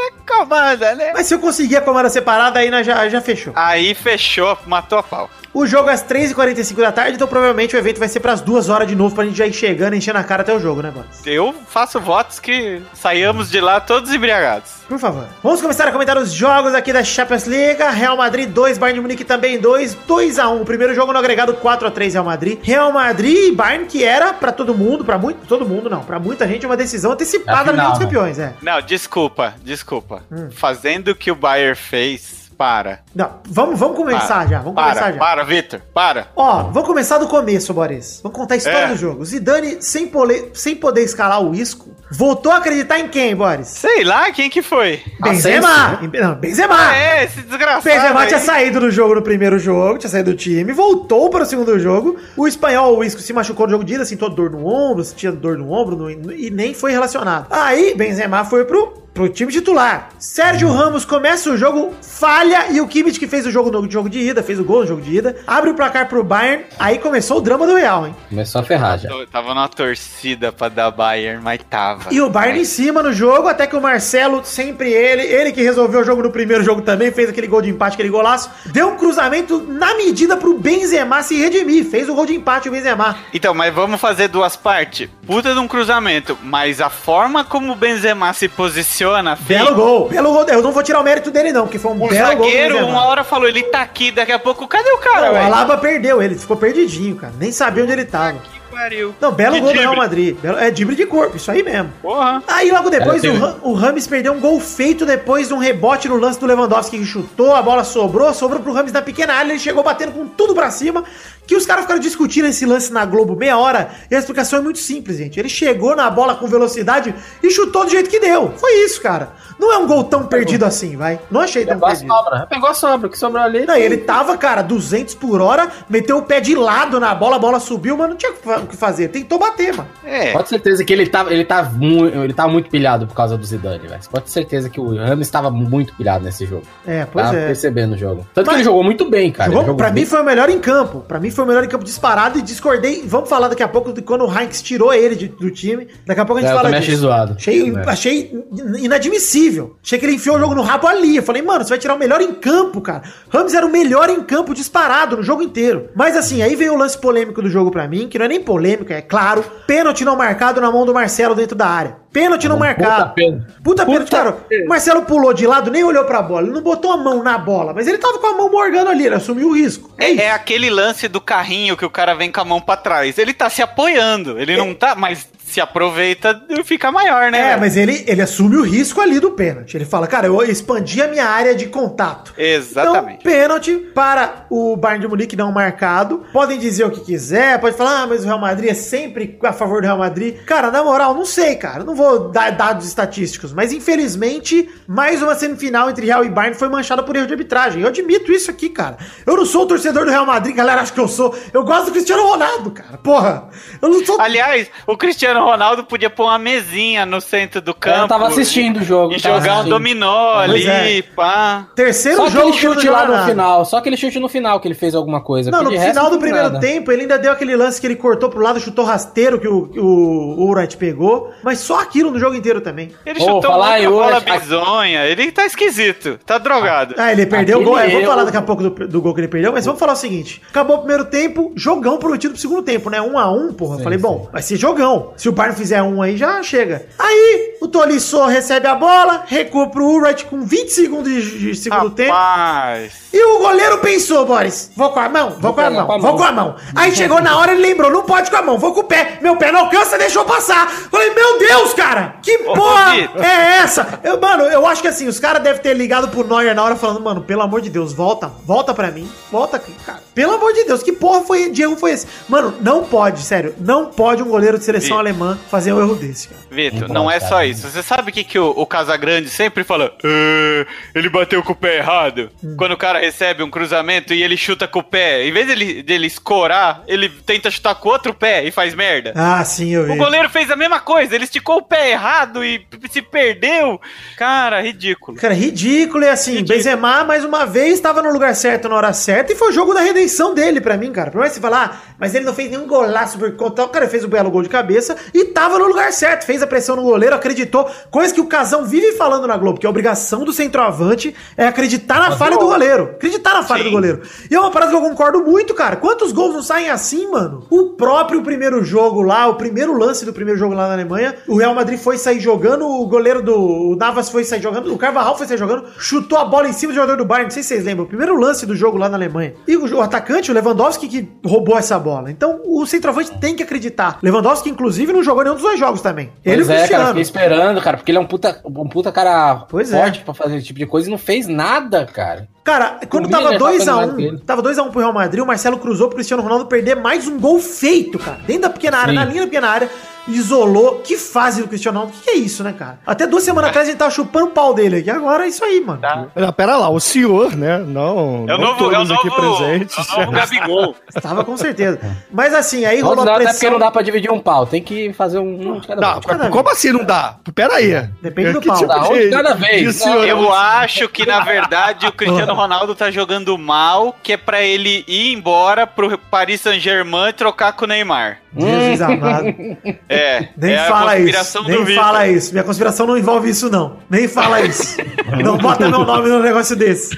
a, a comanda, né? Mas se eu conseguir a comanda separada, aí já, já fechou. Aí fechou, matou a pau. O jogo é às 3h45 da tarde, então provavelmente o evento vai ser pras duas horas de novo, pra gente já ir chegando, enchendo a cara até o jogo, né, Boris? Eu faço votos que saiamos de lá todos embriagados. Por favor. Vamos começar a comentar os jogos aqui da Champions League. Real Madrid 2, Bayern de Munique também 2, 2 a 1. O primeiro jogo no agregado 4 a 3 Real Madrid. Real Madrid e Bayern que era pra todo mundo, pra muito, todo mundo não, pra muita gente uma decisão antecipada É a na Liga dos final, Campeões, é. Não, desculpa, desculpa. Hum. Fazendo o que o Bayer fez, para. Não, vamos, vamos começar Para. já, vamos para, começar já. Para, Vitor, para. Ó, vamos começar do começo, Boris. Vamos contar a história É. do jogo. Zidane, sem, pole- sem poder escalar o Isco, voltou a acreditar em quem, Boris? Sei lá quem que foi. Benzema! Não, Benzema! Ah, é, esse desgraçado. Benzema aí. tinha saído do jogo no primeiro jogo, tinha saído do time, voltou para o segundo jogo. O espanhol, o Isco, se machucou no jogo de ida, sentou dor no ombro, sentia dor no ombro no- e nem foi relacionado. Aí, Benzema foi pro, pro time titular. Sérgio Ramos começa o jogo, falha, e o Kimmich, que fez o jogo no jogo de ida, fez o gol no jogo de ida, abre o placar pro Bayern. Aí começou o drama do Real, hein? Começou a ferrar já. Eu tava numa torcida pra dar Bayern, mas tava. E o Bayern em cima no jogo, até que o Marcelo, sempre ele, ele que resolveu o jogo no primeiro jogo também, fez aquele gol de empate, aquele golaço, deu um cruzamento na medida pro Benzema se redimir, fez o gol de empate o Benzema. Então, mas vamos fazer duas partes. Puta de um cruzamento, mas a forma como o Benzema se posiciona, filho, Belo gol, belo gol, eu não vou tirar o mérito dele não, porque foi um O belo gol do zagueiro, uma hora falou, ele tá aqui, daqui a pouco, cadê o cara, Não, o? Alaba perdeu ele, ficou perdidinho, cara, nem sabia onde ele tava. Que pariu. Não, belo Que gol do Real drible. Madrid, belo- é drible de corpo, isso aí mesmo. Porra. Aí logo depois Cara, o, o Rames perdeu um gol feito depois de um rebote no lance do Lewandowski que chutou, a bola sobrou, sobrou pro Rames na pequena área, ele chegou batendo com tudo pra cima, que os caras ficaram discutindo esse lance na Globo meia hora, e a explicação é muito simples, gente. Ele chegou na bola com velocidade e chutou do jeito que deu. Foi isso, cara. Não é um gol tão perdido assim, vai. Não achei tão Pegou a perdido. sobra. Pegou a sobra. O que sobrou ali? Não, e ele tava, cara, 200 por hora, meteu o pé de lado na bola, a bola subiu, mas não tinha o que fa- o que fazer. Tentou bater, mano. É. Pode ter certeza que ele tá, ele, tá mu ele tá muito pilhado por causa do Zidane, velho. Pode ter certeza que o Ramos estava muito pilhado nesse jogo. É, pois Tá é. percebendo o jogo. Tanto Mas- que ele jogou muito bem, cara. Jogou- jogou pra mim bem. foi o melhor em campo. Pra mim foi o melhor em campo disparado e discordei. Vamos falar daqui a pouco de quando o Heinz tirou ele de- do time. Daqui a pouco a gente É, eu fala também achei zoado. Achei, É. achei inadmissível. Achei que ele enfiou o jogo no rabo ali. Eu falei, mano, você vai tirar o melhor em campo, cara. Ramos era o melhor em campo disparado no jogo inteiro. Mas assim, aí veio o lance polêmico do jogo pra mim, que não é nem polêmico, é claro. Pênalti não marcado na mão do Marcelo dentro da área. Pênalti não marcado. pênalti. Puta pênalti, Puta cara. pênalti. O Marcelo pulou de lado, nem olhou pra bola. Ele não botou a mão na bola, mas ele tava com a mão morgando ali, ele assumiu o risco. É, isso. É, é aquele lance do carrinho que o cara vem com a mão pra trás. Ele tá se apoiando. Ele não tá, mas se aproveita e fica maior, né? É, velho? mas ele, ele assume o risco ali do pênalti. Ele fala, cara, eu expandi a minha área de contato. Exatamente. Então, pênalti para o Bayern de Munique não marcado. Podem dizer o que quiser, pode falar, ah, mas o Real Madrid é sempre a favor do Real Madrid. Cara, na moral, não sei, cara. Não vou dar dados estatísticos, mas infelizmente, mais uma semifinal entre Real e Bayern foi manchada por erro de arbitragem. Eu admito isso aqui, cara. Eu não sou o torcedor do Real Madrid, galera acha que eu sou. Eu gosto do Cristiano Ronaldo, cara. Porra. Eu não sou Aliás, o Cristiano Ronaldo podia pôr uma mesinha no centro do campo. Eu tava assistindo o jogo. E jogar um assistindo. dominó Pois ali, pá. terceiro Só jogo aquele chute lá no nada. final. Só aquele chute no final que ele fez alguma coisa. Não, no final do primeiro nada. tempo, ele ainda deu aquele lance que ele cortou pro lado, chutou rasteiro que o, que o Urat pegou. Mas só aquilo no jogo inteiro também. Ele Ô, chutou falar uma em bola Urat- bizonha. Ele tá esquisito. Tá drogado. Ah, ele perdeu o gol. É, Aquele vamos falar daqui a pouco do, do gol que ele perdeu, mas vamos falar o seguinte: acabou o primeiro tempo, jogão prometido pro segundo tempo, né? Um a um, porra. Sim, Falei, sim. bom, vai ser jogão. Se o Bayern fizer um aí, já chega. Aí, o Tolisso recebe a bola, recua pro Urrat com 20 segundos de, de segundo tempo. Rapaz. E o goleiro pensou, Boris, vou com a mão, vou, com a mão, com a vou mão. com a mão. Aí chegou na hora, ele lembrou, não pode com a mão, vou com o pé. Meu pé não alcança, deixou passar. Falei, meu Deus, cara, que Ô, porra é essa? Eu, mano, eu acho que assim, os caras devem ter ligado pro Neuer na hora falando, mano, pelo amor de Deus, volta, volta pra mim, volta aqui, cara. Pelo amor de Deus, que porra foi, de erro foi esse? Mano, não pode, sério, não pode um goleiro de seleção Vitor. alemã fazer um erro desse, cara. Vitor, Não é só cara. isso. Você sabe o que, que o, o Casagrande sempre fala? "Ah, ele bateu com o pé errado. Hum. Quando o cara recebe um cruzamento e ele chuta com o pé, em vez dele, dele escorar, ele tenta chutar com o outro pé e faz merda. Ah, sim, eu vi. O goleiro fez a mesma coisa, ele esticou o pé errado e se perdeu. Cara, ridículo. Cara, ridículo e assim, Ridículo. Benzema mais uma vez estava no lugar certo na hora certa e foi o jogo da redenção dele pra mim, cara. Por mais que você falar, ah, mas ele não fez nenhum golaço por conta, o cara fez o belo gol de cabeça e tava no lugar certo, fez a pressão no goleiro, acreditou, coisa que o Casão vive falando na Globo, que a obrigação do centroavante é acreditar na falha do goleiro, acreditar na falha Sim. do goleiro. E é uma parada que eu concordo muito, cara. Quantos gols não saem assim, mano? O próprio primeiro jogo lá, o primeiro lance do primeiro jogo lá na Alemanha, o Real Madrid foi sair jogando, o goleiro do o Navas foi sair jogando, o Carvajal foi sair jogando, chutou a bola em cima do jogador do Bayern, não sei se vocês lembram, o primeiro lance do jogo lá na Alemanha. E o, o atacante, o Lewandowski, que roubou essa bola. Então, o centroavante tem que acreditar. Lewandowski, inclusive, não jogou nenhum dos dois jogos também. Ele e Pois o é, cara, fiquei esperando, cara, porque ele é um puta, um puta cara Pois é. forte pra fazer esse tipo de coisa e não fez nada, cara. Cara, quando tava Miller tá fazendo mais 2x1, dele. tava 2x1 pro Real Madrid, o Marcelo cruzou pro Cristiano Ronaldo perder mais um gol feito, cara. Dentro da pequena área, Sim. na linha da pequena área, isolou. Que fase do Cristiano Ronaldo? O que, que é isso, né, cara? Até duas semanas atrás a gente tava chupando o pau dele aqui. Agora é isso aí, mano. Tá. Não, pera lá, o senhor, né? Não, É o não novo, é o todos aqui novo, presentes. é o Gabigol. [LAUGHS] Tava com certeza. Mas assim, aí Não, rolou não, a até porque pressão. não dá pra dividir um pau, tem que fazer um, um de cada Não, vez. cada como assim não dá? Pera aí. Depende do Que pau. tipo Dá um de cada vez. Eu acho que, na verdade, o [LAUGHS] Cristiano Ronaldo tá jogando mal, que é pra ele ir embora pro Paris Saint-Germain e trocar com o Neymar. Jesus amado. É, Nem é fala isso. Nem fala isso. Minha conspiração não envolve isso, não. Nem fala isso. [LAUGHS] não bota meu nome num negócio desse.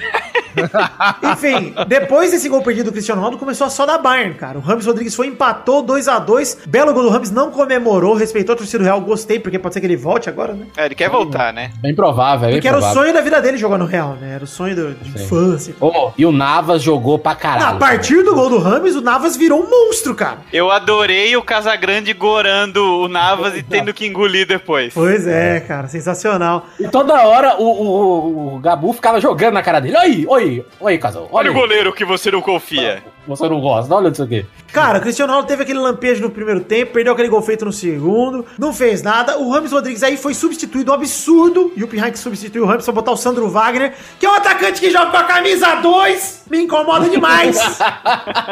[LAUGHS] Enfim, depois desse gol perdido do Cristiano Ronaldo, começou a só da Bayern, cara. O Rames Rodrigues foi, empatou 2 a 2 Belo gol do Rames, não comemorou, respeitou a torcida do Real. Gostei, porque pode ser que ele volte agora, né? É, ele quer voltar, né? Bem provável, é bem Porque era o provável. sonho da vida dele jogar no Real, né? Era o sonho do- de Sim. infância. Ô, e o Navas jogou pra a caralho. partir do gol do Rames, o Navas virou um monstro, cara. Eu adorei o Casagrande gorando o Navas e tendo que engolir depois. Pois é, cara, sensacional. E toda hora o, o, o- o Gabu ficava jogando na cara dele. Oi, oi, oi, casal. Olha Olha, o goleiro que você não confia. Você não gosta, olha isso aqui. Cara, o Cristiano Ronaldo teve aquele lampejo no primeiro tempo, perdeu aquele gol feito no segundo, não fez nada. O Rames Rodrigues aí foi substituído, um absurdo. E o Pirrank substituiu o Rames pra botar o Sandro Wagner, que é um atacante que joga com a camisa 2. Me incomoda demais.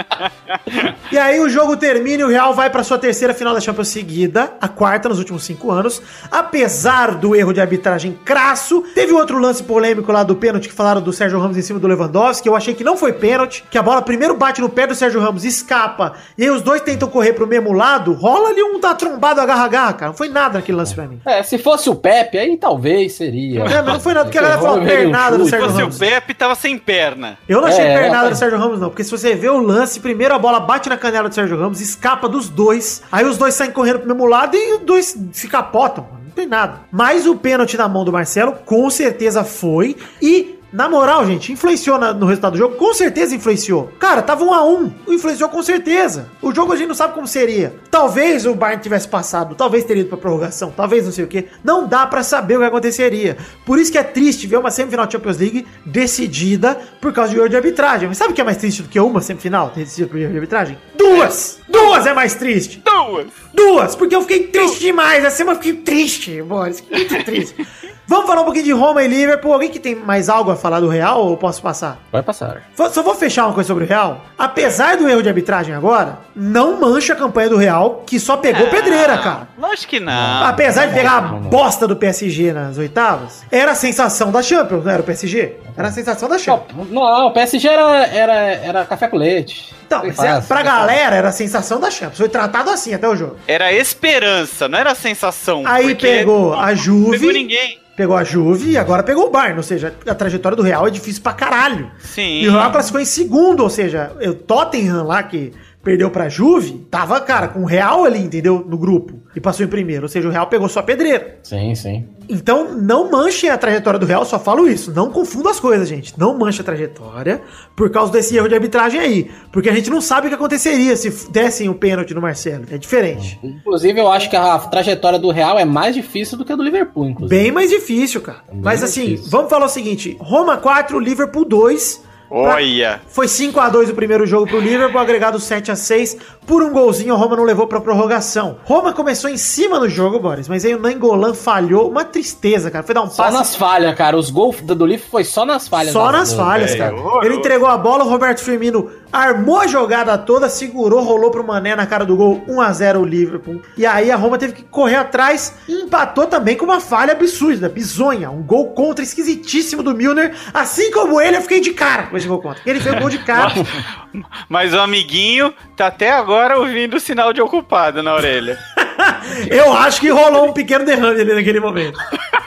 [LAUGHS] e aí o jogo termina e o Real vai pra sua terceira final da Champions seguida, a quarta nos últimos cinco anos. Apesar do erro de arbitragem crasso, teve outro lance polêmico lá do pênalti que falaram do Sérgio Ramos em cima do Lewandowski, eu achei que não foi pênalti, que a bola primeiro bate no pé do Sérgio Ramos, escapa, e aí os dois tentam correr pro mesmo lado, rola ali um tá trombado agarra-agarra, cara. Não foi nada naquele lance pra mim. É, se fosse o Pepe, aí talvez seria. É, mas não foi nada, porque a galera falou um pernada do chute. Se Sérgio fosse Ramos. o Pepe, tava sem perna. Eu não achei É, pernada é. do Sérgio Ramos, não. Porque se você vê o lance, primeiro a bola bate na canela do Sérgio Ramos, escapa dos dois. Aí os dois saem correndo pro mesmo lado e os dois se capotam. mano. Não tem nada. Mas o pênalti na mão do Marcelo, com certeza foi. E. Na moral, gente, influenciou na- no resultado do jogo? Com certeza influenciou. Cara, tava um a um. Influenciou com certeza. O jogo a gente não sabe como seria. Talvez o Bayern tivesse passado, talvez teria ido pra prorrogação, talvez não sei o que. Não dá pra saber o que aconteceria. Por isso que é triste ver uma semifinal de Champions League decidida por causa de erro de arbitragem. Mas sabe o que é mais triste do que uma semifinal decidida por erro de arbitragem? Duas! Duas é mais triste! Duas! Duas! Porque eu fiquei triste demais. Essa semana eu fiquei triste, Boris. Muito triste. [LAUGHS] Vamos falar um pouquinho de Roma e Liverpool. Alguém que tem mais algo a falar do Real ou eu posso passar? Vai passar. Só vou fechar uma coisa sobre o Real. Apesar do erro de arbitragem agora, não mancha a campanha do Real, que só pegou pedreira, cara. Lógico que não. Apesar de pegar a bosta do PSG nas oitavas, era a sensação da Champions, não era o PSG? Era a sensação da Champions. Não, não, o PSG era, era, era café com leite. Então, Foi é- pra fácil. galera era a sensação da Champions. Foi tratado assim até o jogo. Era esperança, não era sensação. Aí pegou a Não Juve. pegou ninguém. Pegou a Juve e agora pegou o Bayern. Ou seja, a trajetória do Real é difícil pra caralho. Sim. E o Real classificou em segundo, ou seja, o Tottenham lá, que perdeu pra Juve, tava, cara, com o Real ali, entendeu? No grupo. E passou em primeiro. Ou seja, o Real pegou só pedreira. Sim, sim. Então, não manchem a trajetória do Real, só falo isso. Não confunda as coisas, gente. Não manche a trajetória por causa desse erro de arbitragem aí. Porque a gente não sabe o que aconteceria se dessem o pênalti no Marcelo. É diferente. Inclusive, eu acho que a trajetória do Real é mais difícil do que a do Liverpool, inclusive. Bem mais difícil, cara. Mas assim, difícil. vamos falar o seguinte: Roma 4, Liverpool 2. Olha. Foi 5 a 2 o primeiro jogo pro Liverpool, agregado 7 a 6 Por um golzinho, a Roma não levou pra prorrogação. Roma começou em cima no jogo, Boris, mas aí o Nangolan falhou. Uma tristeza, cara. Foi dar um Só passe nas falhas, cara. Os gols do, Liverpool foi só nas falhas. Só nas falhas, cara. Ele entregou a bola, o Roberto Firmino armou a jogada toda, segurou, rolou pro Mané na cara do gol, 1x0 o Liverpool. E aí a Roma teve que correr atrás e empatou também com uma falha absurda, bizonha. Um gol contra esquisitíssimo do Milner. Assim como ele, eu fiquei de cara com esse gol contra. Ele fez gol de cara. [LAUGHS] Mas o amiguinho tá até agora ouvindo o sinal de ocupado na orelha. [LAUGHS] Eu acho que rolou um pequeno derrame ali naquele momento. [LAUGHS]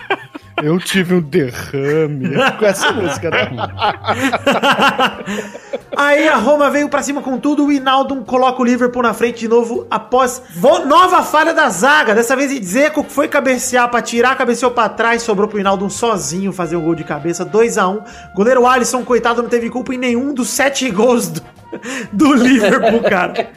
Eu tive um derrame com essa [LAUGHS] música, né? Aí a Roma veio pra cima com tudo, o Hinaldo coloca o Liverpool na frente de novo após nova falha da zaga. Dessa vez Dzeko foi cabecear pra tirar, cabeceou pra trás, sobrou pro Hinaldo sozinho fazer um gol de cabeça, 2 a 1 Goleiro Alisson, coitado, não teve culpa em nenhum dos sete gols do, do Liverpool, cara.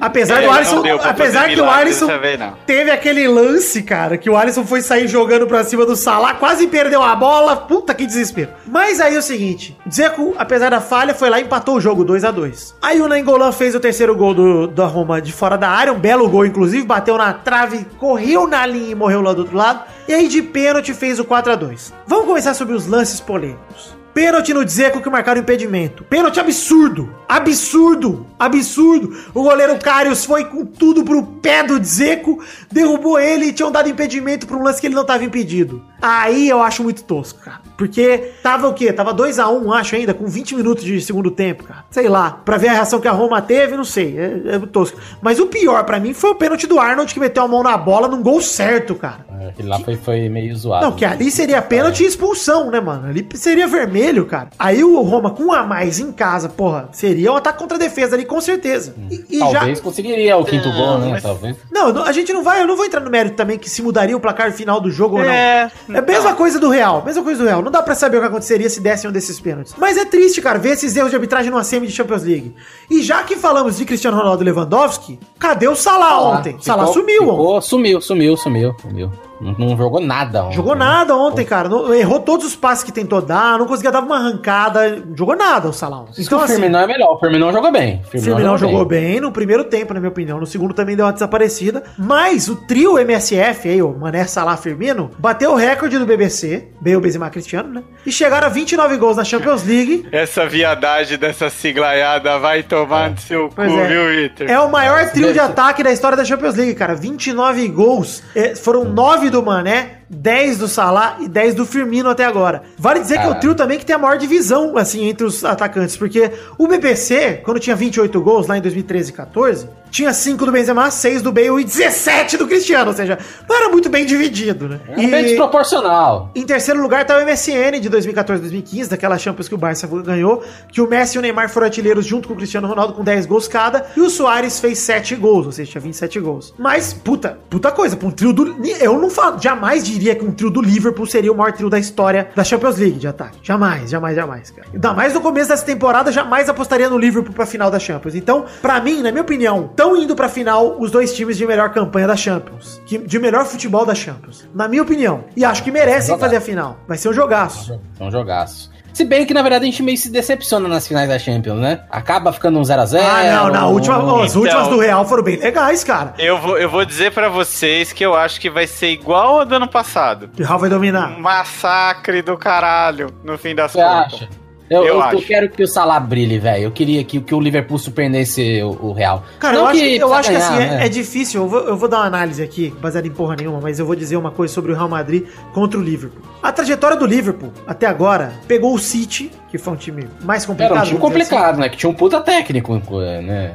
Apesar do Não Alisson, apesar que o Alisson vez, teve aquele lance, cara, que o Alisson foi sair jogando pra cima do Salah, quase perdeu a bola, puta que desespero. Mas aí é o seguinte, Dzeko, apesar da falha, foi lá e empatou o jogo 2 a 2 Aí o Nangolan fez o terceiro gol do, da Roma de fora da área, um belo gol, inclusive, bateu na trave, correu na linha e morreu lá do outro lado. E aí de pênalti fez o 4 a 2 Vamos começar sobre os lances polêmicos. Pênalti no Dzeko que marcaram impedimento. Pênalti absurdo. Absurdo. Absurdo. O goleiro Karius foi com tudo pro pé do Dzeko, derrubou ele e tinham dado impedimento pra um lance que ele não tava impedido. Aí eu acho muito tosco, cara. Porque tava o quê? Tava 2 a 1 acho ainda, com 20 minutos de segundo tempo, cara. Sei lá. Pra ver a reação que a Roma teve, não sei. É, é tosco. Mas o pior pra mim foi o pênalti do Arnold que meteu a mão na bola num gol certo, cara. É, Aquele lá foi, foi meio zoado. Não, que ali seria pênalti e expulsão, né, mano? Ali seria vermelho, cara. Aí o Roma com um a mais em casa, porra, seria um ataque contra a defesa ali, com certeza. E, e Talvez já. conseguiria o quinto gol, né? mas- Talvez. Não, não, a gente não vai, eu não vou entrar no mérito também que se mudaria o placar final do jogo ou não. É, É a mesma coisa do Real, mesma coisa do Real. Não dá pra saber o que aconteceria se dessem um desses pênaltis. Mas é triste, cara, ver esses erros de arbitragem numa semi de Champions League. E já que falamos de Cristiano Ronaldo e Lewandowski, cadê o Salah ontem? Ficou- Salah sumiu ontem. ficou- Sumiu, sumiu, sumiu, sumiu. Não, jogou nada ontem. Jogou nada ontem, cara. Não- errou todos os passes que tentou dar, não conseguia dar uma arrancada. Jogou nada o Salão. Que o Firminão é melhor. O Firminão jogou bem. O Firmino jogou bem. no primeiro tempo, na minha opinião. No segundo também deu uma desaparecida. Mas o trio MSF, aí, o Mané Salah Firmino, bateu o recorde do BBC, Bale, Benzema, Cristiano, né? E chegaram a 29 gols na Champions League. Essa viadagem dessa siglaiada vai tomar no seu cu, Pois é. viu, Vitor? É o maior trio de ataque da história da Champions League, cara. 29 gols. É, foram 9 do Mané, 10 do Salah e 10 do Firmino até agora. Vale dizer que é o Caralho. trio também que tem a maior divisão, assim, entre os atacantes. Porque o BBC, quando tinha 28 gols lá em 2013 e 14, tinha 5 do Benzema, 6 do Bale e 17 do Cristiano. Ou seja, não era muito bem dividido, né? É bem desproporcional. Em terceiro lugar tá o MSN de 2014 2015, daquela Champions que o Barça ganhou, que o Messi e o Neymar foram artilheiros junto com o Cristiano Ronaldo com 10 gols cada, e o Soares fez 7 gols, ou seja, tinha 27 gols. Mas, puta, puta coisa, pra um trio do... Eu não falo, jamais diria que um trio do Liverpool seria o maior trio da história da Champions League de ataque. Jamais, jamais, jamais, cara. Ainda mais no começo dessa temporada, jamais apostaria no Liverpool pra final da Champions. Então, pra mim, na minha opinião, estão indo pra final os dois times de melhor campanha da Champions, de melhor futebol da Champions. Na minha opinião. E acho que merecem fazer a final. Vai ser um jogaço. É um jogaço. Se bem que, na verdade, a gente meio se decepciona nas finais da Champions, né? Acaba ficando um 0x0. Ah, não, não. Última, as Então- últimas do Real foram bem legais, cara. Eu vou, eu vou dizer pra vocês que eu acho que vai ser igual ao do ano passado. O Real vai Um dominar. massacre do caralho, no fim das Você acha? Eu, Eu eu, quero que o Salah brilhe, velho. Eu queria que, que o Liverpool surpreendesse o, o Real. Cara, Não eu acho, que, eu acho que assim, ganhar, é, né? é difícil. Eu vou, eu vou dar uma análise aqui, baseada em porra nenhuma, mas eu vou dizer uma coisa sobre o Real Madrid contra o Liverpool. A trajetória do Liverpool, até agora, pegou o City, que foi um time mais complicado. Era um time dizer assim. complicado, né? Que tinha um puta técnico, né?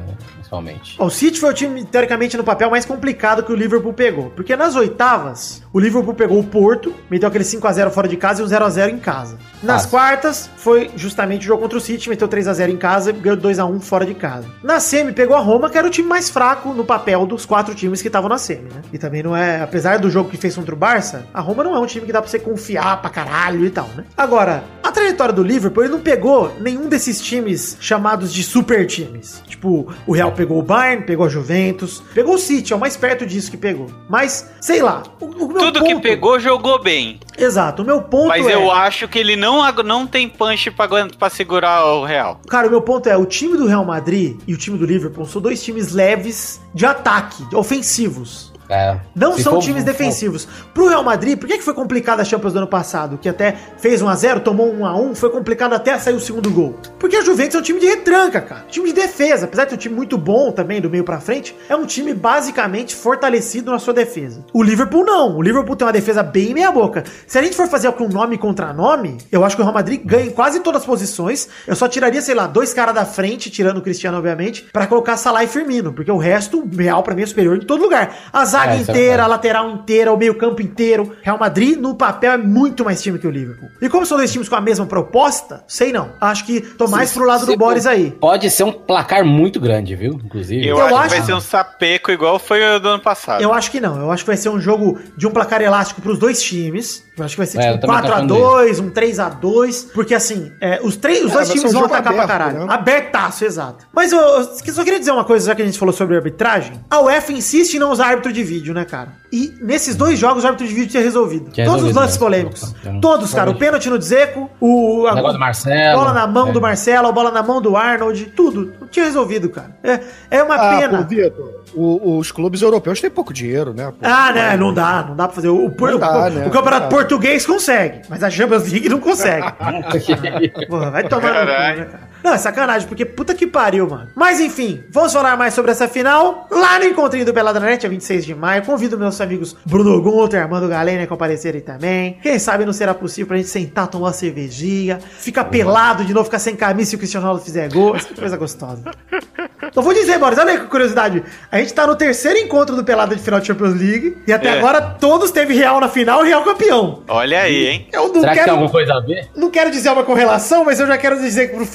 Principalmente. O City foi o time, teoricamente, no papel mais complicado que o Liverpool pegou. Porque nas oitavas, o Liverpool pegou o Porto, meteu aquele 5x0 fora de casa e um 0x0 em casa. Nas Fácil. quartas, foi justamente o jogo contra o City, meteu 3x0 em casa e ganhou 2x1 fora de casa. Na semi, pegou a Roma, que era o time mais fraco no papel dos quatro times que estavam na semi, né? E também não é, apesar do jogo que fez contra o Barça, a Roma não é um time que dá pra você confiar pra caralho e tal, né? Agora, a trajetória do Liverpool, ele não pegou nenhum desses times chamados de super times. Tipo, o Real pegou o Bayern, pegou a Juventus, pegou o City, é o mais perto disso que pegou. Mas, sei lá, o, o Tudo que ponto- pegou, jogou bem. Exato, o meu ponto Mas é... eu acho que ele não, não tem punch pra, aguent- pra segurar o Real. Cara, o meu ponto é, o time do Real Madrid e o time do Liverpool são dois times leves de ataque, ofensivos. É, Não se são for- times defensivos. Pro Real Madrid, por que, que foi complicado a Champions do ano passado? Que até fez 1x0, tomou 1x1, foi complicado até sair o segundo gol. Porque a Juventus é um time de retranca, cara. Time de defesa. Apesar de ter um time muito bom também, do meio pra frente, é um time basicamente fortalecido na sua defesa. O Liverpool não. O Liverpool tem uma defesa bem meia boca. Se a gente for fazer com nome contra nome, eu acho que o Real Madrid ganha em quase todas as posições. Eu só tiraria, sei lá, dois caras da frente, tirando o Cristiano, obviamente, pra colocar Salah e Firmino. Porque o resto, o Real pra mim é superior em todo lugar. A zaga É, isso é inteira, a lateral inteira, o meio-campo inteiro. Real Madrid, no papel, é muito mais time que o Liverpool. E como são dois times com a mesma proposta, sei não. Acho que tô mais Se- pro lado do Boris aí. Pode ser um placar muito grande, viu? Inclusive. Eu, Eu acho, acho- que vai ser um sapeco igual foi o do ano passado. Eu acho que não. Eu acho que vai ser um jogo de um placar elástico pros dois times. Eu acho que vai ser É, tipo um também tô achando 4x2, um 3x2. Porque assim, é, os, três, os É, dois ser times vão atacar pra aberto, caralho. né? Abertaço, exato. Mas eu, eu só queria dizer uma coisa, já que a gente falou sobre arbitragem. A UEFA insiste em não usar árbitro de vídeo, né, cara? E nesses dois jogos o árbitro de vídeo tinha resolvido. Tinha Todos os resolvido, lances né? polêmicos. Então, Todos, cara. O pênalti no Dzeko, o... a- do Marcelo. Bola na mão É. do Marcelo, a bola na mão do Arnold, tudo. Tinha resolvido, cara. É, é uma Ah, pena. pô, Vitor, o- os clubes europeus têm pouco dinheiro, né? pô? Ah, né? Não dá, não dá pra fazer. O, dá, o- né? o campeonato português consegue, mas a Champions League não consegue. [LAUGHS] Porra, vai tomar no cu, Caralho. né, cara? Não, é sacanagem, porque puta que pariu, mano. Mas enfim, vamos falar mais sobre essa final lá no encontrinho do Pelada na Net, a 26 de maio. Convido meus amigos Bruno Gunter, Armando Galena a comparecerem também. Quem sabe não será possível pra gente sentar, tomar uma cervejinha, ficar pelado de novo, ficar sem camisa se o Cristiano Ronaldo fizer gol. Essa coisa gostosa. [LAUGHS] Eu vou dizer, Boris, olha aí que curiosidade. A gente tá no terceiro encontro do Pelada de final de Champions League. E até É. agora todos teve Real na final e Real campeão. Olha aí, hein? Eu não Será que tem quero, alguma coisa a ver? não quero dizer uma correlação, mas eu já quero dizer que pro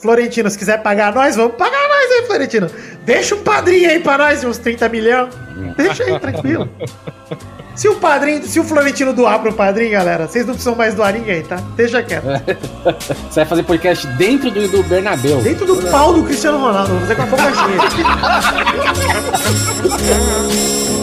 Florentino, se quiser pagar nós, vamos pagar nós aí, Florentino. Deixa um padrinho aí pra nós, de uns 30 milhões. Deixa aí, tranquilo. Se o padrinho, se o Florentino doar pro padrinho, galera, vocês não precisam mais doar ninguém, tá? Deixa quieto. [LAUGHS] Você vai fazer podcast dentro do, do Bernabéu. Dentro do pau do Cristiano Ronaldo, vou fazer com a boca cheia. [LAUGHS]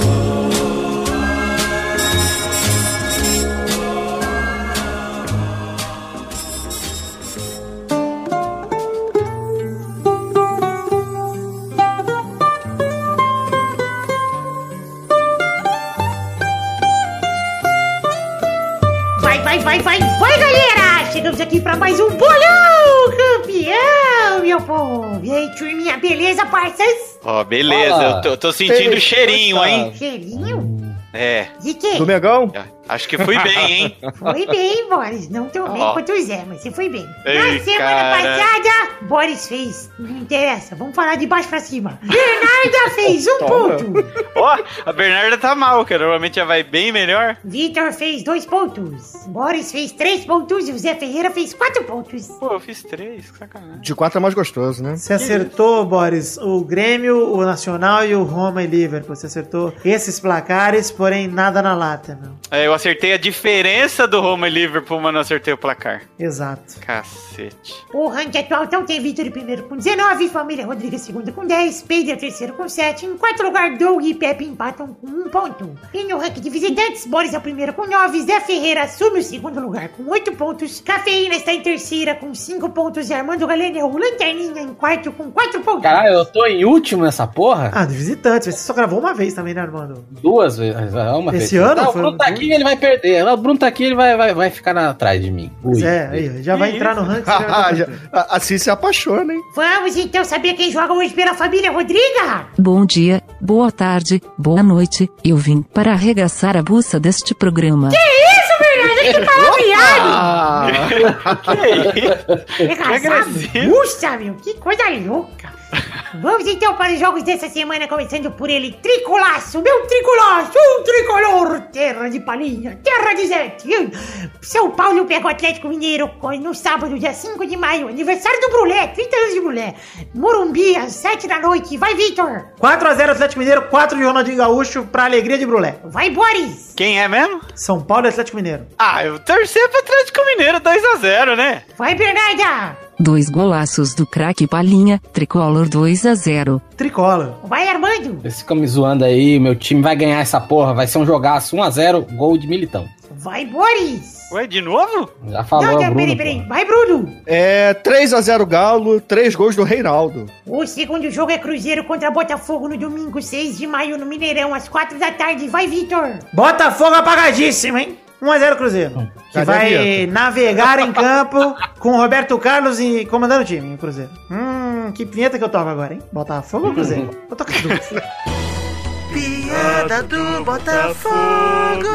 Chegamos aqui pra mais um bolão campeão, meu povo! E aí, turminha, beleza, parças? Ó, beleza. Fala. Eu tô, tô sentindo Ei, cheirinho, hein? Cheirinho? É. De quê? Do Megão? Acho que fui bem, hein? [LAUGHS] Foi bem, Boris. Não tão bem Ó. quanto o Zé, mas você foi bem. Ei, Na semana cara. passada, Boris fez. Não interessa, vamos falar de baixo pra cima. Bernarda [LAUGHS] fez um Toma. ponto. Ó, a Bernarda tá mal, que normalmente já vai bem melhor. Vitor fez dois pontos. Boris fez três pontos e o Zé Ferreira fez quatro pontos. Pô, eu fiz três, que sacanagem. De quatro é mais gostoso, né? Você acertou, Boris, o Grêmio, o Nacional e o Roma e Liverpool. Você acertou esses placares, porém nada na lata, meu. É, eu acertei a diferença do Roma e Liverpool, mas não acertei o placar. Exato. Cacete. O ranking atual então tem Vitor em primeiro com 19, Família Rodrigues segundo com 10, Pedro em terceiro com 7, em quarto lugar Doug e Pepe empatam com 1 ponto. E no ranking de visitantes, Boris é o primeiro com 9, Zé Ferreira assume o segundo lugar com 8 pontos, Cafeína está em terceira com 5 pontos e Armando Galeno é o Lanterninha em quarto com 4 pontos. Caralho, eu tô em último nessa porra? Ah, de visitantes. Você só gravou uma vez também, né, Armando? Duas vezes. é Uma Esse vez. ano Ah, o foi- tá aqui, ele vai perder. Ah, O Bruno tá aqui, ele vai, vai, vai ficar na- atrás de mim. Ui. Pois é, aí, já vai entrar no ranking. já [LAUGHS] vai já- a- assim se apaixona, hein? Vamos então saber quem joga hoje pela família Rodriga? Bom dia, boa tarde, boa noite. Eu vim para arregaçar a buça deste programa. Isso, Bernardo, que palavreado! Que isso? [LAUGHS] Arrasado. [LAUGHS] agressivo. Puxa, meu, que coisa louca. [LAUGHS] Vamos então para os jogos dessa semana, começando por ele, Tricolaço, meu Tricolaço, um tricolor, terra de palhinha, terra de Zete. São Paulo pega o Atlético Mineiro no sábado, dia 5 de maio, aniversário do Brulé, 30 anos de Brulé. Morumbi, às 7 da noite, vai Vitor. 4x0 Atlético Mineiro, 4 de Ronaldinho Gaúcho, pra alegria de Brulé. Vai Boris. Quem é mesmo? São Paulo e Atlético Mineiro. Ah, eu torci pro Atlético Mineiro 2x0, né? Vai Bernarda. Dois golaços do craque Palinha, Tricolor 2 a 0. Tricolor. Vai Armando. Vocês ficam me zoando aí, meu time vai ganhar essa porra, vai ser um jogaço 1x0, gol de Militão. Vai Boris. Ué, de novo? Já falou, não, não, Bruno. peraí, peraí. Vai Bruno. É 3x0 Galo, 3 gols do Reinaldo. O segundo jogo é Cruzeiro contra Botafogo no domingo, 6 de maio, no Mineirão, às 4 da tarde. Vai Vitor. Botafogo apagadíssimo, hein? 1x0 Cruzeiro. Que Cadê a vai vinheta? navegar em campo [LAUGHS] com o Roberto Carlos e comandando o time, o Cruzeiro. Hum, que vinheta que eu toco agora, hein? Botafogo ou Cruzeiro? Vou tocar duas. [LAUGHS] Piada do Botafogo.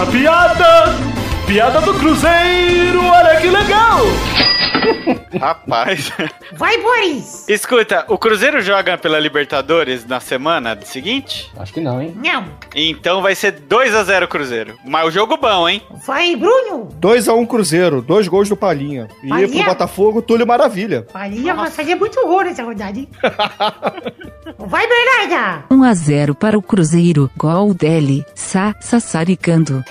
A piada! Piada do Cruzeiro, olha que legal! Rapaz. Vai Boris. Escuta, o Cruzeiro joga pela Libertadores na semana seguinte? Acho que não, hein? Não. Então vai ser 2x0 Cruzeiro. Mas o jogo bom, hein? Vai Bruno. 2x1 Cruzeiro, 2 gols do Palinha. E Palinha? pro Botafogo, Túlio Maravilha. Palinha vai fazer muito gol nessa rodada, hein? [LAUGHS] Vai Bernarda. 1 a 0 para o Cruzeiro, gol dele, Sa, sassaricando.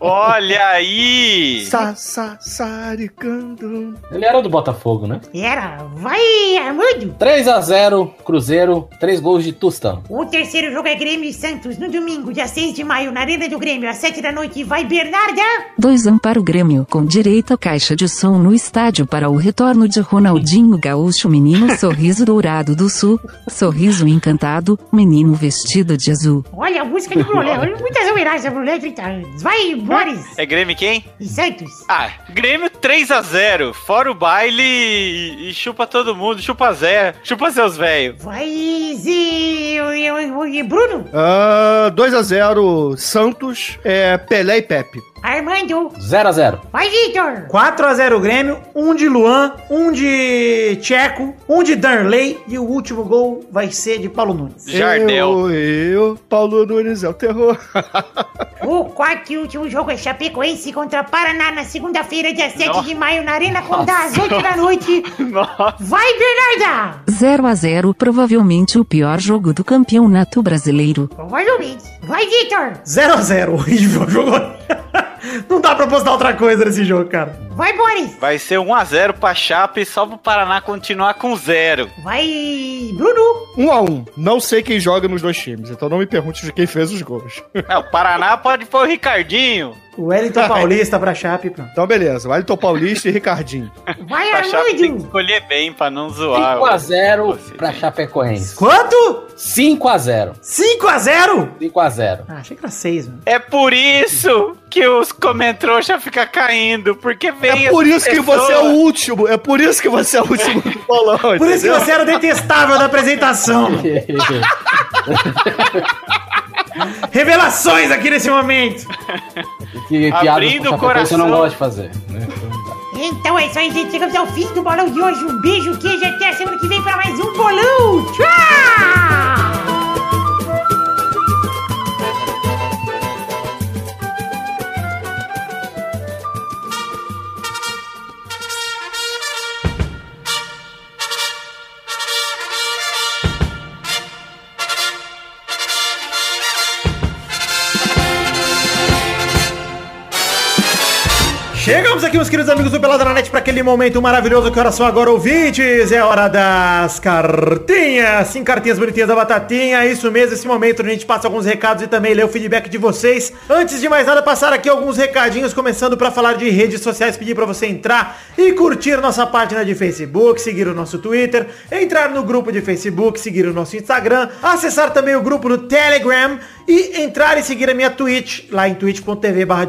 Olha aí! Sa, sa, saricando. Ele era do Botafogo, né? Era. Vai Armando. 3x0, Cruzeiro, 3 gols de Tostão. O terceiro jogo é Grêmio e Santos no domingo, dia 6 de maio, na Arena do Grêmio, às 7 da noite. Vai Bernarda. 2 1 para o Grêmio, com direito à caixa de som no estádio para o retorno de Ronaldinho Gaúcho, menino [LAUGHS] sorriso dourado do sul, sorriso encantado, menino vestido de azul. Olha a música de Brulé. Olha muitas homenagens a Brulé 30 anos. Vai Boris. É Grêmio quem? E Santos. Ah, Grêmio 3x0. Fora o baile e, e chupa todo mundo. Chupa Zé. Chupa seus velhos. Vai e Bruno. Ah, 2x0 Santos, é, Pelé e Pepe. Armando. 0x0. Vai Vitor. 4x0 Grêmio, um de Luan, um de Tcheco, um de Darley e o último gol vai ser de Paulo Nunes. Jardel. Eu, eu, Paulo Nunes é o terror. O quarto e último jogo é Chapecoense contra Paraná na segunda-feira, dia 7 Nossa. de maio, na Arena Condá, às 8 da noite. Nossa. Vai, Bernarda! 0 a 0 provavelmente o pior jogo do campeonato brasileiro. Provavelmente. Vai, Vitor! 0x0, horrível jogo. [LAUGHS] [LAUGHS] Não dá pra postar outra coisa nesse jogo, cara. Vai, Boris! Vai ser 1x0 pra Chape só pro Paraná continuar com zero. Vai, Bruno! 1x1. Não sei quem joga nos dois times, então não me pergunte de quem fez os gols. É, o Paraná pode pôr o Ricardinho. O Wellington [LAUGHS] Paulista pra Chape, pronto. Então, beleza. Wellington Paulista e Ricardinho. Vai, A Chape tem que escolher bem pra não zoar. 5x0 Você pra. Chapecoense. Quanto? 5x0. 5x0? 5x0. Ah, achei que era 6, mano. É por isso que os comentrouxa fica caindo, porque vem É por isso que pessoa- você é o último. É por isso que você é o último do bolão. Por isso que entendeu? você era o detestável da apresentação. [LAUGHS] Revelações aqui nesse momento. [LAUGHS] que Abrindo o Chapecoense eu não coração. gosto de fazer. né? Então. Então é isso aí, gente. Chegamos ao fim do bolão de hoje. Um beijo, queijo. Até a semana que vem para mais um bolão. Tchau! Chegamos aqui, meus queridos amigos do Pelada na Net, para aquele momento maravilhoso que horas são agora, ouvintes. É hora das cartinhas. Sim, cartinhas bonitinhas da Batatinha. Isso mesmo, esse momento onde a gente passa alguns recados e também lê o feedback de vocês. Antes de mais nada, passar aqui alguns recadinhos, começando para falar de redes sociais, pedir para você entrar e curtir nossa página de Facebook, seguir o nosso Twitter, entrar no grupo de Facebook, seguir o nosso Instagram, acessar também o grupo do Telegram e entrar e seguir a minha Twitch, lá em twitch.tv barra.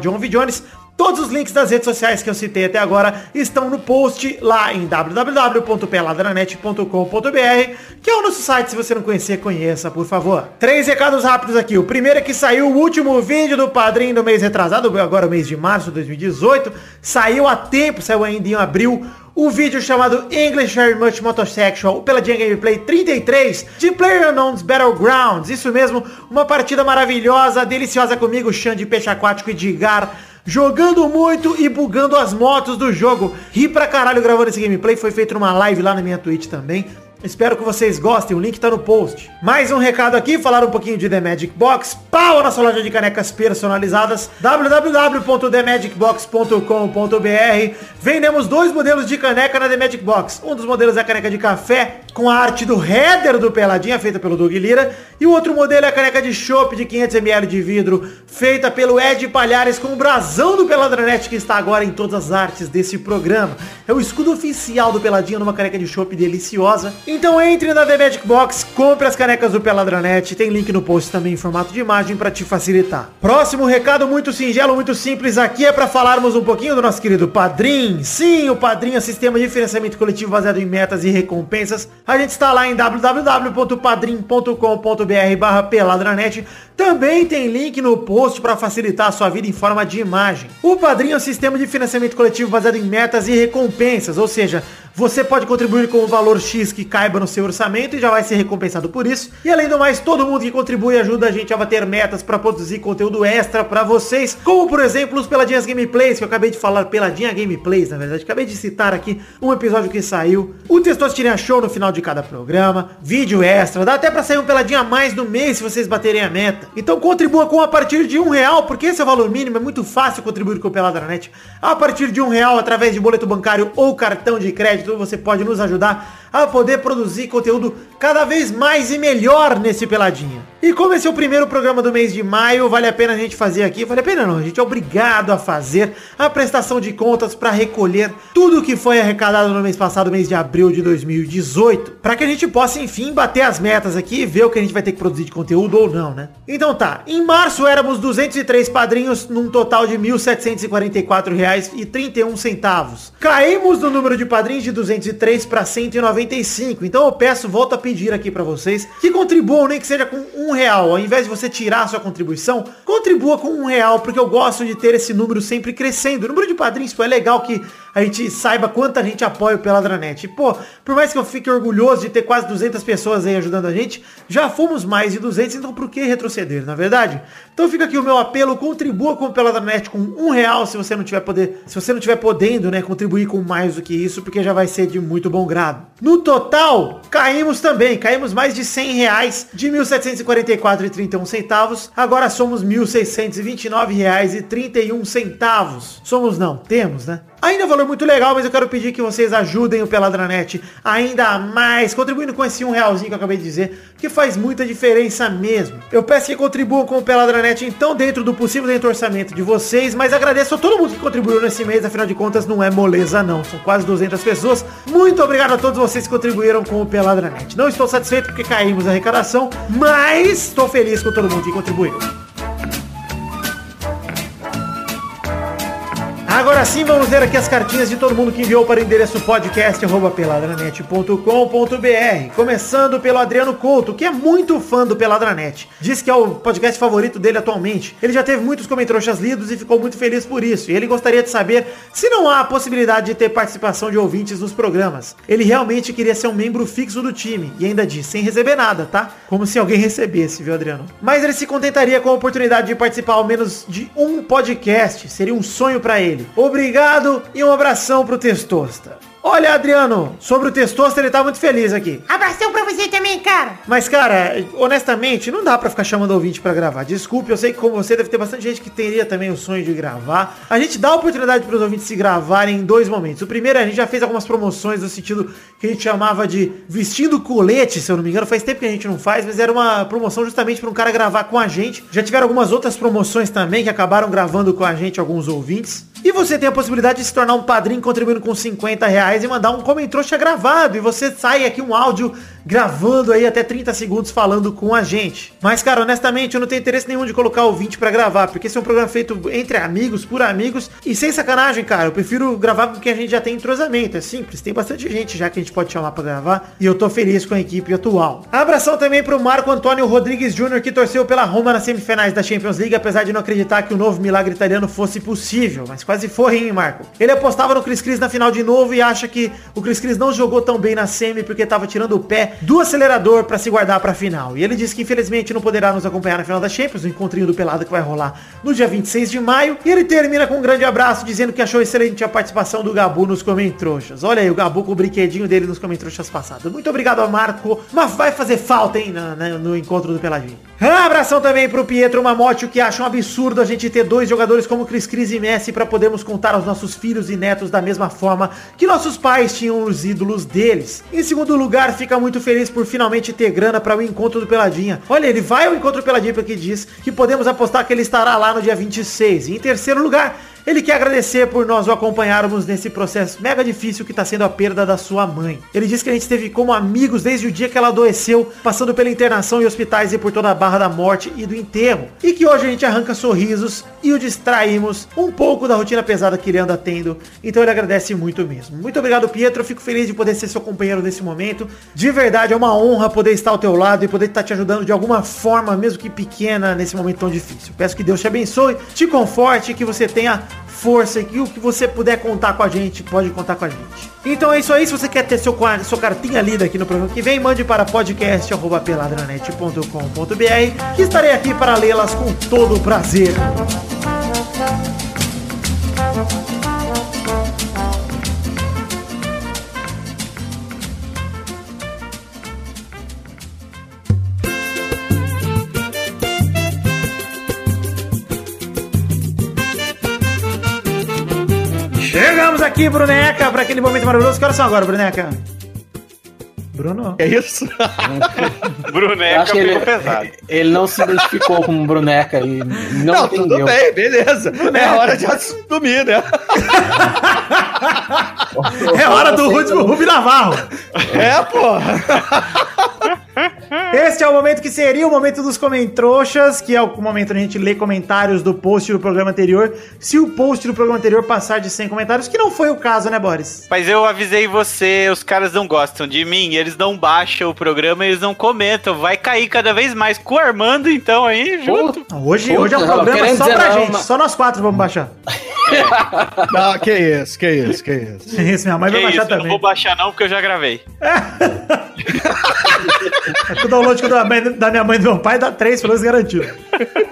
Todos os links das redes sociais que eu citei até agora estão no post lá em www.peladranet.com.br, que é o nosso site. Se você não conhecer, conheça, por favor. Três recados rápidos aqui. O primeiro é que saiu o último vídeo do padrinho do mês retrasado, agora o mês de março de 2018. Saiu a tempo, saiu ainda em abril. O vídeo chamado English Very Much Motosexual pela Dia Gameplay 33 de PlayerUnknown's Battlegrounds. Isso mesmo, uma partida maravilhosa, deliciosa comigo, Xande Peixe Aquático e Digar jogando muito e bugando as motos do jogo. Ri pra caralho gravando esse gameplay, foi feito numa live lá na minha Twitch também. Espero que vocês gostem, o link tá no post. Mais um recado aqui, falar um pouquinho de The Magic Box. Pau na nossa loja de canecas personalizadas, www.themagicbox.com.br. Vendemos dois modelos de caneca na The Magic Box. Um dos modelos é a caneca de café, com a arte do header do Peladinha, feita pelo Doug Lira. E o outro modelo é a caneca de chopp de 500ml de vidro, feita pelo Ed Palhares, com o brasão do Peladranet, que está agora em todas as artes desse programa. É o escudo oficial do Peladinha numa caneca de chopp deliciosa. Então entre na The Magic Box, compre as canecas do Peladranet, tem link no post também em formato de imagem para te facilitar. Próximo recado muito singelo, muito simples aqui é para falarmos um pouquinho do nosso querido Padrim. Sim, o Padrim é sistema de financiamento coletivo baseado em metas e recompensas. A gente está lá em www.padrim.com.br peladranet. Também tem link no post para facilitar a sua vida em forma de imagem. O Padrim é um sistema de financiamento coletivo baseado em metas e recompensas, ou seja, você pode contribuir com o valor X que caiba no seu orçamento e já vai ser recompensado por isso. E além do mais, todo mundo que contribui ajuda a gente a bater metas para produzir conteúdo extra para vocês, como por exemplo os Peladinhas Gameplays, que eu acabei de falar, Peladinha Gameplays, na verdade, acabei de citar aqui um episódio que saiu, o Testosterona Show no final de cada programa, vídeo extra, dá até para sair um Peladinha a mais no mês se vocês baterem a meta. Então contribua com a partir de um real, porque esse é o valor mínimo, é muito fácil contribuir com o Peladranet. A partir de um real, através de boleto bancário ou cartão de crédito, você pode nos ajudar a poder produzir conteúdo cada vez mais e melhor nesse Peladinha. E como esse é o primeiro programa do mês de maio, vale a pena a gente fazer aqui, vale a pena não, a gente é obrigado a fazer a prestação de contas para recolher tudo que foi arrecadado no mês passado, mês de abril de 2018, para que a gente possa enfim bater as metas aqui e ver o que a gente vai ter que produzir de conteúdo ou não, né? Então tá, em março éramos 203 padrinhos num total de R$ 1.744,31. Caímos no número de padrinhos de 203 para 195. Então eu peço, volto a pedir aqui para vocês que contribuam, nem que seja com um real. Ao invés de você tirar a sua contribuição, contribua com um real, porque eu gosto de ter esse número sempre crescendo. O número de padrinhos, pô, é legal que a gente saiba quanta gente apoia o Peladranet. Pô, por mais que eu fique orgulhoso de ter quase 200 pessoas aí ajudando a gente, já fomos mais de 200, então por que retroceder, na é verdade? Então fica aqui o meu apelo, contribua com o Peladranet com um real, se você não tiver poder, se você não tiver podendo, né, contribuir com mais do que isso, porque já vai ser de muito bom grado. No total, caímos também, caímos mais de 100 reais, de 1.744,31 centavos, agora somos 1.629 reais e 31 centavos. Somos não, temos, né? Ainda é um valor muito legal, mas eu quero pedir que vocês ajudem o Peladranet ainda mais, contribuindo com esse um realzinho que eu acabei de dizer, que faz muita diferença mesmo. Eu peço que contribuam com o Peladranet, então, dentro do possível dentro do orçamento de vocês, mas agradeço a todo mundo que contribuiu nesse mês, afinal de contas, não é moleza não, são quase 200 pessoas. Muito obrigado a todos vocês que contribuíram com o Peladranet. Não estou satisfeito porque caímos a arrecadação, mas estou feliz com todo mundo que contribuiu. Agora sim, vamos ler aqui as cartinhas de todo mundo que enviou para o endereço podcast.peladranet.com.br. Começando pelo Adriano Couto, que é muito fã do Peladranet. Diz que é o podcast favorito dele atualmente. Ele já teve muitos comentários lidos e ficou muito feliz por isso. E ele gostaria de saber se não há a possibilidade de ter participação de ouvintes nos programas. Ele realmente queria ser um membro fixo do time. E ainda diz, sem receber nada, tá? Como se alguém recebesse, viu, Adriano? Mas ele se contentaria com a oportunidade de participar ao menos de um podcast. Seria um sonho para ele. Obrigado e um abração pro Testosta. Olha, Adriano, sobre o Testosta, ele tá muito feliz aqui. Abração pra você também, cara. Mas, cara, honestamente, não dá pra ficar chamando ouvinte pra gravar. Desculpe, eu sei que como você deve ter bastante gente que teria também o sonho de gravar. A gente dá a oportunidade pros ouvintes se gravarem em dois momentos. O primeiro, a gente já fez algumas promoções no sentido que a gente chamava de vestindo colete, se eu não me engano. Faz tempo que a gente não faz, mas era uma promoção justamente pra um cara gravar com a gente. Já tiveram algumas outras promoções também que acabaram gravando com a gente alguns ouvintes. E você tem a possibilidade de se tornar um padrinho contribuindo com 50 reais e mandar um comentrouxa gravado. E você sai aqui um áudio gravando aí até 30 segundos falando com a gente. Mas, cara, honestamente, eu não tenho interesse nenhum de colocar ouvinte pra gravar, porque esse é um programa feito entre amigos, por amigos, e sem sacanagem, cara, eu prefiro gravar com quem a gente já tem entrosamento, é simples, tem bastante gente já que a gente pode chamar pra gravar, e eu tô feliz com a equipe atual. Abração também pro Marco Antônio Rodrigues Júnior, que torceu pela Roma nas semifinais da Champions League, apesar de não acreditar que o novo milagre italiano fosse possível, mas quase foi, hein, Marco? Ele apostava no Cris Cris na final de novo e acha que o Cris Cris não jogou tão bem na semi porque tava tirando o pé do acelerador pra se guardar pra final. E ele disse que infelizmente não poderá nos acompanhar na final da Champions, o encontrinho do Pelado que vai rolar no dia 26 de maio. E ele termina com um grande abraço dizendo que achou excelente a participação do Gabu nos Comentroxas. Olha aí, o Gabu com o brinquedinho dele nos Comentroxas passados. Muito obrigado ao Marco, mas vai fazer falta, hein, na- na- no encontro do Peladinho. Um abração também pro Pietro Mamotio, que acha um absurdo a gente ter dois jogadores como Cris Cris e Messi pra podermos contar aos nossos filhos e netos da mesma forma que nossos pais tinham os ídolos deles. Em segundo lugar, fica muito feliz por finalmente ter grana para o encontro do Peladinha. Olha, ele vai ao encontro do Peladinha porque diz que podemos apostar que ele estará lá no dia 26. E em terceiro lugar, ele quer agradecer por nós o acompanharmos nesse processo mega difícil que está sendo a perda da sua mãe. Ele diz que a gente esteve como amigos desde o dia que ela adoeceu, passando pela internação em hospitais e por toda a barra da morte e do enterro. E que hoje a gente arranca sorrisos e o distraímos um pouco da rotina pesada que ele anda tendo. Então ele agradece muito mesmo. Muito obrigado, Pietro. Eu fico feliz de poder ser seu companheiro nesse momento. De verdade, é uma honra poder estar ao teu lado e poder estar te ajudando de alguma forma, mesmo que pequena, nesse momento tão difícil. Peço que Deus te abençoe, te conforte, que você tenha força e o que você puder contar com a gente, pode contar com a gente. Então é isso aí. Se você quer ter seu, sua cartinha lida aqui no programa que vem, mande para podcast.peladranet.com.br que estarei aqui para lê-las com todo o prazer. Chegamos aqui, Bruneca, para aquele momento maravilhoso. Que horas são agora, Bruneca? Bruno? É isso? [LAUGHS] Bruneca acho que ele, ficou pesado. ele não se identificou como boneca e não, Não, tudo entendeu. bem, beleza. É hora de assumir, né? É hora do último Rubi Navarro. É, porra. [LAUGHS] Este é o momento que seria o momento dos comentroxas, que é o momento onde a gente lê comentários do post do programa anterior. Se o post do programa anterior passar de 100 comentários, que não foi o caso, né, Boris? Mas eu avisei você, os caras não gostam de mim, eles não baixam o programa, eles não comentam. Vai cair cada vez mais com o Armando, então, aí, junto. Hoje, Puta, hoje é um programa só pra não, gente, mas- só nós quatro vamos baixar. [LAUGHS] Não, que isso, que isso, que isso. Isso, minha mãe Que vai baixar isso, eu não também. vou baixar não, porque eu já gravei. [LAUGHS] É que o download da minha mãe- da minha mãe e do meu pai dá três, pelo menos garantido. [LAUGHS]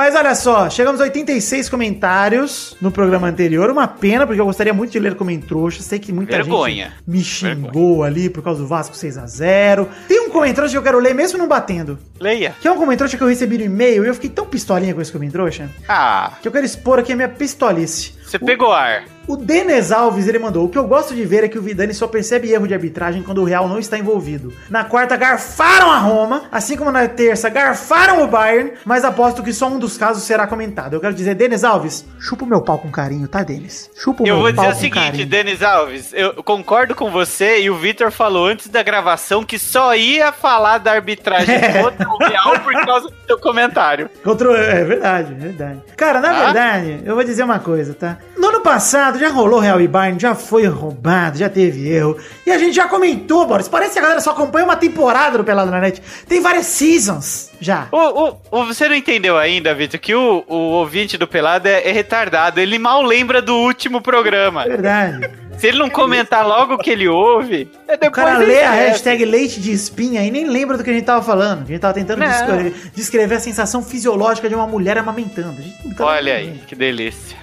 Mas olha só, chegamos a 86 comentários no programa anterior. Uma pena, porque eu gostaria muito de ler como trouxa. Sei que muita Vergonha. gente me xingou ali por causa do Vasco 6x0. Tem um comentário que eu quero ler, mesmo não batendo. Leia. Que é um comentário que eu recebi no e-mail e eu fiquei tão pistolinha com esse comentário Ah, que eu quero expor aqui a minha pistolice. você pegou ar. O Denis Alves, ele mandou. O que eu gosto de ver é que o Vidani só percebe erro de arbitragem quando o Real não está envolvido. Na quarta, garfaram a Roma, assim como na terça, garfaram o Bayern, mas aposto que só um dos casos será comentado. Eu quero dizer, Denis Alves, chupa o meu pau com carinho, tá, Denis? Chupa o Eu meu vou dizer pau o com seguinte, carinho. Denis Alves, eu concordo com você e o Vitor falou antes da gravação que só ia falar da arbitragem [LAUGHS] contra o Real por causa do seu comentário. Contra... É verdade, é verdade. Cara, na Ah? verdade, eu vou dizer uma coisa, tá? No ano passado já rolou Real e Bayern, já foi roubado, já teve erro. E a gente já comentou, Boris. Parece que a galera só acompanha uma temporada do Pelado na Net. Tem várias seasons já. O, o- o- você não entendeu ainda, Vitor, que o, o ouvinte do Pelado é, é retardado. Ele mal lembra do último programa. Verdade. Se ele não comentar logo o que ele ouve, é O depois cara ele lê a hashtag leite de espinha e nem lembra do que a gente tava falando. A gente tava tentando descrever, descrever a sensação fisiológica de uma mulher amamentando. Olha aí, que delícia.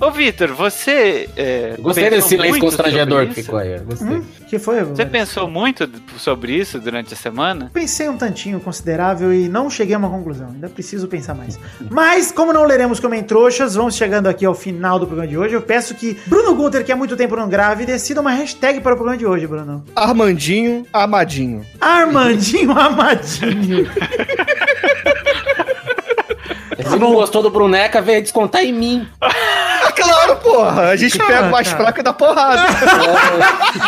Ô, Vitor, você. É, Gostei desse silêncio muito constrangedor que ficou aí. Hum? que foi? Você pensou muito sobre isso durante a semana? Pensei um tantinho considerável e não cheguei a uma conclusão. Ainda preciso pensar mais. Mas, como não leremos comentroxas, vamos chegando aqui ao final do programa de hoje. Eu peço que Bruno Gunter, que há muito tempo não grave, decida uma hashtag para o programa de hoje, Bruno. Armandinho, Amadinho. Armandinho Amadinho. [LAUGHS] Se não gostou do Bruneca, veio descontar em mim. [LAUGHS] Claro, porra. A gente pega o mais fraco e dá porrada.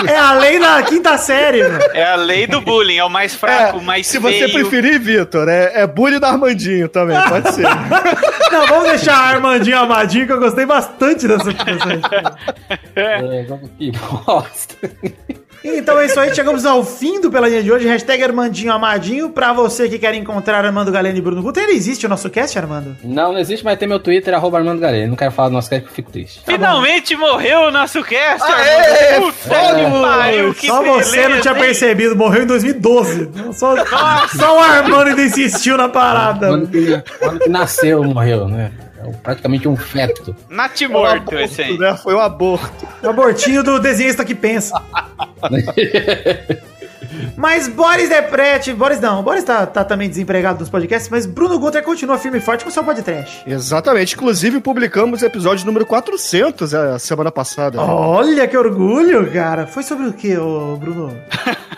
É a lei da quinta série, velho. É a lei do bullying, é o mais fraco, o mais se você feio. preferir, Vitor, é, é bullying do Armandinho também, pode ser. [LAUGHS] Não, vamos deixar a Armandinho amadinho, que eu gostei bastante dessa dessa- É, que bosta. Então é isso aí, chegamos ao fim do Peladinha de hoje. Hashtag Armandinho Amadinho. Pra você que quer encontrar Armando Galeno e Bruno Guter, ele existe o nosso cast, Armando? Não, não existe, mas tem meu Twitter, arroba Armando Galera. Não quero falar do nosso cast porque eu fico triste. Finalmente morreu o nosso cast, Aê, Armando. Puta que pariu, que Só você não beleza, tinha hein? percebido, morreu em 2012. Só, só o Armando ainda insistiu na parada. Quando que, quando que nasceu, morreu, né? É praticamente um feto. Nat morto esse aí. Né? Foi um aborto. O abortinho do desenhista que pensa. [LAUGHS] Mas Boris Deprete, Boris não, Boris tá, tá também desempregado nos podcasts, mas Bruno Guter continua firme e forte com seu podcast. Exatamente. Inclusive, publicamos o episódio número 400 a semana passada. Olha que orgulho, cara. Foi sobre o que, Bruno? [LAUGHS]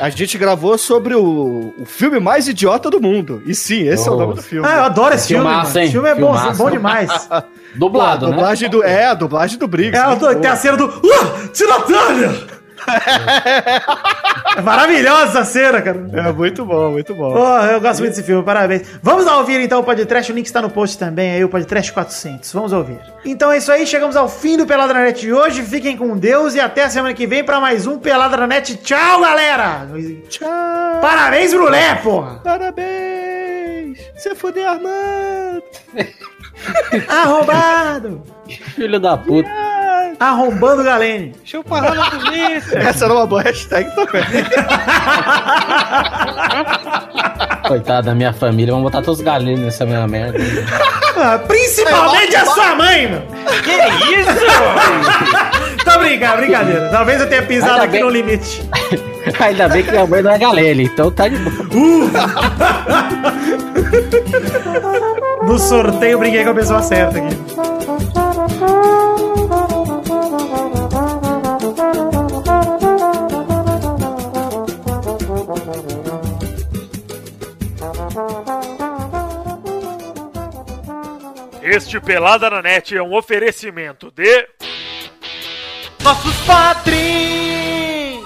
A gente gravou sobre o, o filme mais idiota do mundo. E sim, esse é o nome do filme. Ah, eu adoro esse filme. Filmaço, mano. hein? Esse filme é bom, Filmaço. bom demais. [LAUGHS] Dublado, a né? dublagem do, é, a dublagem do Briggs. É, tô- tem a cena do. Uh, Tinatária! É maravilhosa essa cena, cara. É muito bom, muito bom. Pô, eu gosto muito desse filme, parabéns. Vamos lá ouvir então o podcast, o link está no post também, aí o podcast 400. Vamos ouvir. Então é isso aí, chegamos ao fim do Pelada na Net de hoje. Fiquem com Deus e até a semana que vem para mais um Pelada na Net. Tchau, galera! Tchau. Parabéns, Brulé, porra! Parabéns. Você fodeu, Armando. [LAUGHS] Arrombado! Filho da puta. Arrombando Galene. Chupa a rola bonita. [LAUGHS] Essa era uma boa hashtag também. Coitado da minha família, vamos botar todos os galinhos nessa minha merda. Ah, principalmente a sua mãe, meu! Que isso? Tô brincando, brincadeira. Talvez eu tenha pisado Ainda aqui bem- no limite. [LAUGHS] Ainda bem que minha mãe não é galera, então tá de boa. [LAUGHS] No sorteio, eu brinquei com a pessoa certa aqui. Este Pelada na Net é um oferecimento de. Nossos patrins!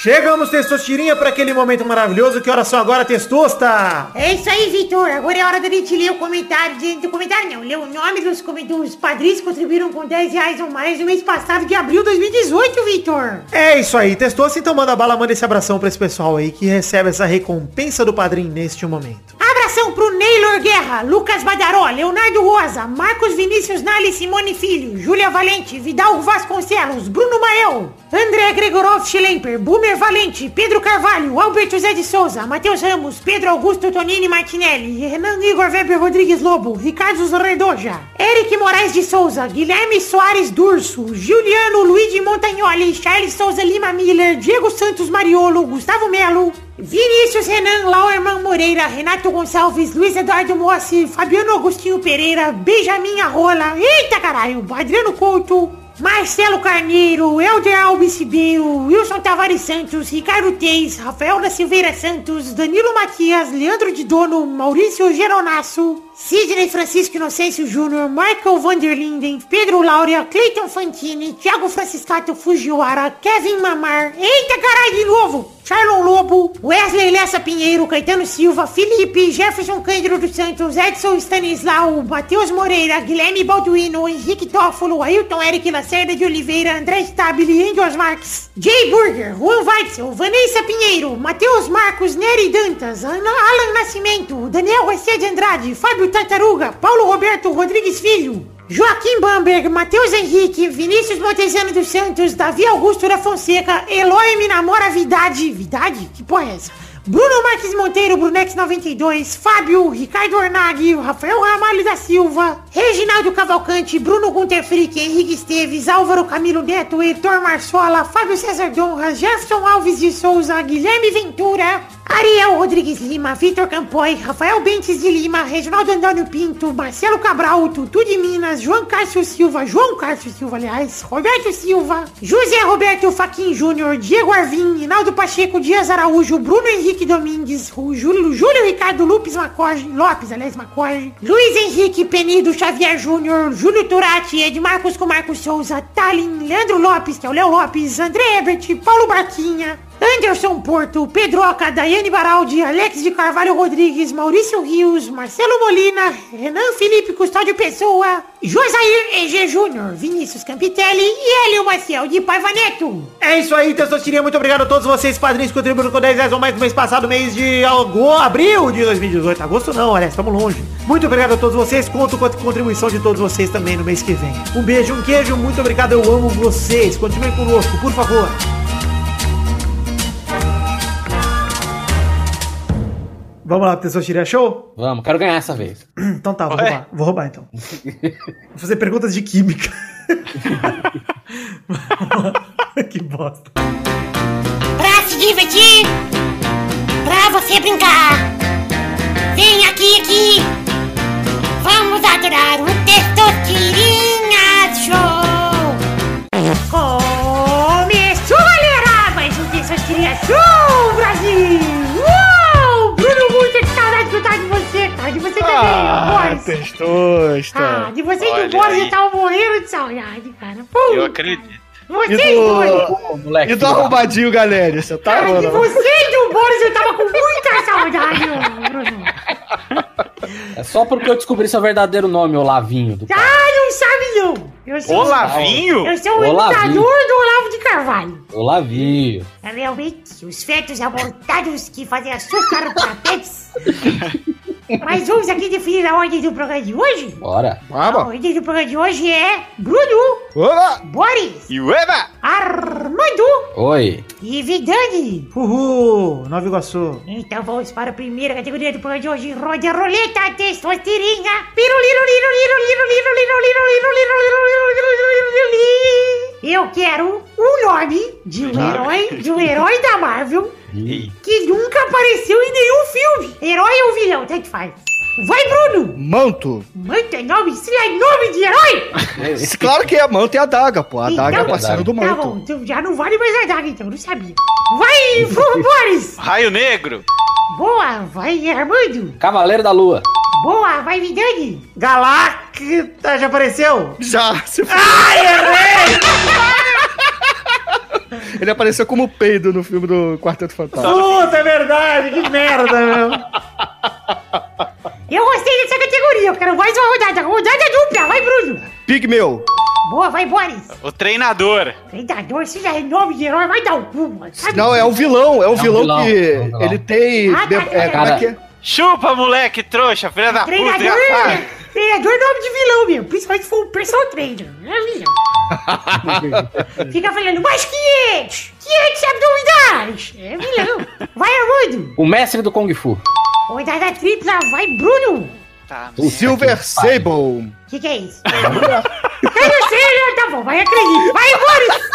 Chegamos, Testosterinha, para aquele momento maravilhoso. Que horas são agora, Testosta? É isso aí, Vitor. Agora é hora da gente ler o comentário. De, do comentário não, ler o nome dos, dos padrinhos que contribuíram com 10 reais ou mais no mês passado de abril de 2018, Vitor. É isso aí, Testosta. Então manda bala, manda esse abração pra esse pessoal aí que recebe essa recompensa do padrinho neste momento. Abração pro Neylor Guerra, Lucas Badaró, Leonardo Rosa, Marcos Vinícius Nali Simone Filho, Júlia Valente, Vidal Vasconcelos, Bruno Mael, André Gregorov Schlemper, Boomer Valente, Pedro Carvalho, Alberto Zé de Souza, Matheus Ramos, Pedro Augusto Tonini Martinelli, Renan Igor Weber Rodrigues Lobo, Ricardo Zorredoja, Eric Moraes de Souza, Guilherme Soares Durso, Juliano Luigi Montagnoli, Charles Souza Lima Miller, Diego Santos Mariolo, Gustavo Melo, Vinícius Renan, Lauerman Moreira, Renato Gonçalves, Luiz Eduardo Mossi, Fabiano Agostinho Pereira, Benjamin Arrola, eita caralho, Adriano Couto, Marcelo Carneiro, Helder Alves Ribeiro, Wilson Tavares Santos, Ricardo Teis, Rafael da Silveira Santos, Danilo Matias, Leandro de Dono, Maurício Geronasso, Sidney Francisco Inocêncio Júnior, Michael Vanderlinden, Pedro Laura, Cleiton Fantini, Thiago Franciscato Fujiwara, Kevin Mamar, eita caralho de novo! Charlon Lobo, Wesley Lessa Pinheiro, Caetano Silva, Felipe, Jefferson Cândido dos Santos, Edson Stanislau, Matheus Moreira, Guilherme Balduino, Henrique Toffolo, Ailton Eric Lacerda de Oliveira, André Stabile, Engels Marques, Jay Burger, Juan Weitzel, Vanessa Pinheiro, Matheus Marcos, Nery Dantas, Alan Nascimento, Daniel Garcia de Andrade, Fábio Tartaruga, Paulo Roberto Rodrigues Filho, Joaquim Bamberg, Matheus Henrique, Vinícius Montezano dos Santos, Davi Augusto da Fonseca, Eloy me namora Vidade. Vidade? Que porra é essa? Bruno Marques Monteiro, Brunex 92, Fábio, Ricardo Ornaghi, Rafael Ramalho da Silva, Reginaldo Cavalcante, Bruno Gunter Frick, Henrique Esteves, Álvaro Camilo Neto, Heitor Marsola, Fábio César Donra, Jefferson Alves de Souza, Guilherme Ventura, Ariel Rodrigues Lima, Vitor Campoy, Rafael Bentes de Lima, Reginaldo Antônio Pinto, Marcelo Cabral, Tutu de Minas, João Cássio Silva, João Cássio Silva, aliás, Roberto Silva, José Roberto Faquin Júnior, Diego Arvim, Hinaldo Pacheco, Dias Araújo, Bruno Henrique Domingues, Júlio, Júlio Ricardo Lopes Macorge, Lopes, aliás, Macorge, Luiz Henrique Penido Xavier Júnior, Júlio Turati, Edmarcos com Marcos Souza, Talin, Leandro Lopes, que é o Léo Lopes, André Ebert, Paulo Barquinha, Anderson Porto, Pedroca, Daiane Baraldi, Alex de Carvalho Rodrigues, Maurício Rios, Marcelo Molina, Renan Felipe Custódio Pessoa, Josair EG Júnior, Vinícius Campitelli e Hélio Maciel de Paiva Neto. É isso aí, Testostirinha. Muito obrigado a todos vocês, padrinhos, que contribuíram com 10 reais ou mais no mês passado, mês de ago- abril de 2018. Agosto não, olha, estamos longe. Muito obrigado a todos vocês. Conto com a contribuição de todos vocês também no mês que vem. Um beijo, um queijo. Muito obrigado. Eu amo vocês. Continuem conosco, por favor. Vamos lá, Testostirinha Show? Vamos, quero ganhar essa vez. [CLEARS THROAT] Então tá, vou roubar. Vou roubar então. Vou fazer perguntas de química. [LAUGHS] que bosta. Pra se divertir, pra você brincar, vem aqui, aqui. Vamos adorar o Testosterinha Show. Começou, galera! Mais um Testosterinha Show, Ah, Boris. testosta. Ah, de você e Olha do Boris aí. eu tava morrendo de saudade, cara. Pô, Eu acredito. Vocês E do- dois. Moleque. E do arrombadinho, galera? Você tá Cara, de mano? você e do Boris eu tava com muita saudade, ô, Bruno. É só porque eu descobri seu verdadeiro nome, Olavinho. Do cara. Ah, não sabe não. Eu sou, Olavinho? eu sou o Olavinho. imitador do Olavo de Carvalho. Olavinho. É realmente os fetos abortados que fazem açúcar para pets. [LAUGHS] Mas vamos aqui definir a ordem do programa de hoje? Bora. Vamos. A ordem do programa de hoje é Bruno, Oba. Boris, Eva, Armando Oi. e Vidani. Uhul, Nova Iguaçu. Então vamos para a primeira categoria do programa de hoje. Roda a roleta, testosterinha. Eu quero o nome de um herói, de um herói da Marvel que nunca apareceu em nenhum filme. Herói ou vilão, tanto faz. Vai, Bruno! Manto. Manta nome, isso é nome de herói! Esse, claro que é manto e a daga, pô. A daga é Então- parceiro do Tá bom, manto. então já não vale mais a daga, então, não sabia. Vai, Boris! [LAUGHS] Raio Negro! Boa, vai, Armando! Cavaleiro da Lua. Boa, vai, Vidani! Galacta já apareceu? Já, se foi. Ai, errei! [LAUGHS] Ele apareceu como peido no filme do Quarteto Fantástico. Puta, é verdade, que merda, meu. Eu gostei dessa categoria, eu quero mais uma rodada. Rodada dupla, vai, Bruno! Pigmeu. Boa, vai, Boris! O Treinador! Treinador, se já é nome de herói, vai dar o cu, mano. Sabe? Não, é o vilão. É o vilão, vilão, que é um vilão. ele tem... Ah, de- tá, é, como é tá. que é? Chupa, moleque, trouxa, filha da puta! Treinador, engraçado. treinador é nome de vilão, meu. Principalmente se for um personal trainer. É vilão. [LAUGHS] Fica falando, mais 500! 500 abdominais! É vilão. Vai, Armando! O mestre do Kung Fu. Rodada tripla, vai, Bruno! Tá, Puta Silver. Sable. O que, que é isso? Eu não sei, né? tá bom, vai, acredito. Vai, Boris!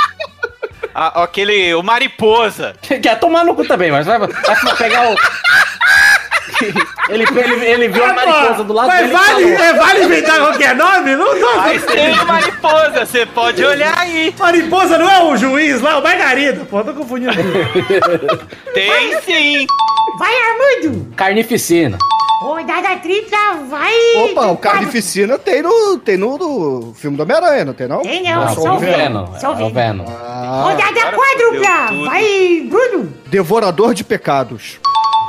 Ah, aquele. O Mariposa! [LAUGHS] Quer tomar no cu também, mas vai, vai pegar o. ele, ele, ele viu a mariposa do lado Mas dele e vale, falou, é, vale inventar qualquer nome? Não tô. Mas tem o Mariposa, você pode olhar aí! Mariposa não é o juiz lá, o Margarida. Pô, tô confundindo. Tem sim! Vai, Armando! Carnificina. Rodada tripla, vai! Opa, o Carnificina tem no, tem no, no filme do Homem-Aranha, não tem não? Tem não, Não, só é o Venom. Só o É o Venom. Ah, Rodada quádrupla, tudo. vai, Bruno! Devorador de Pecados.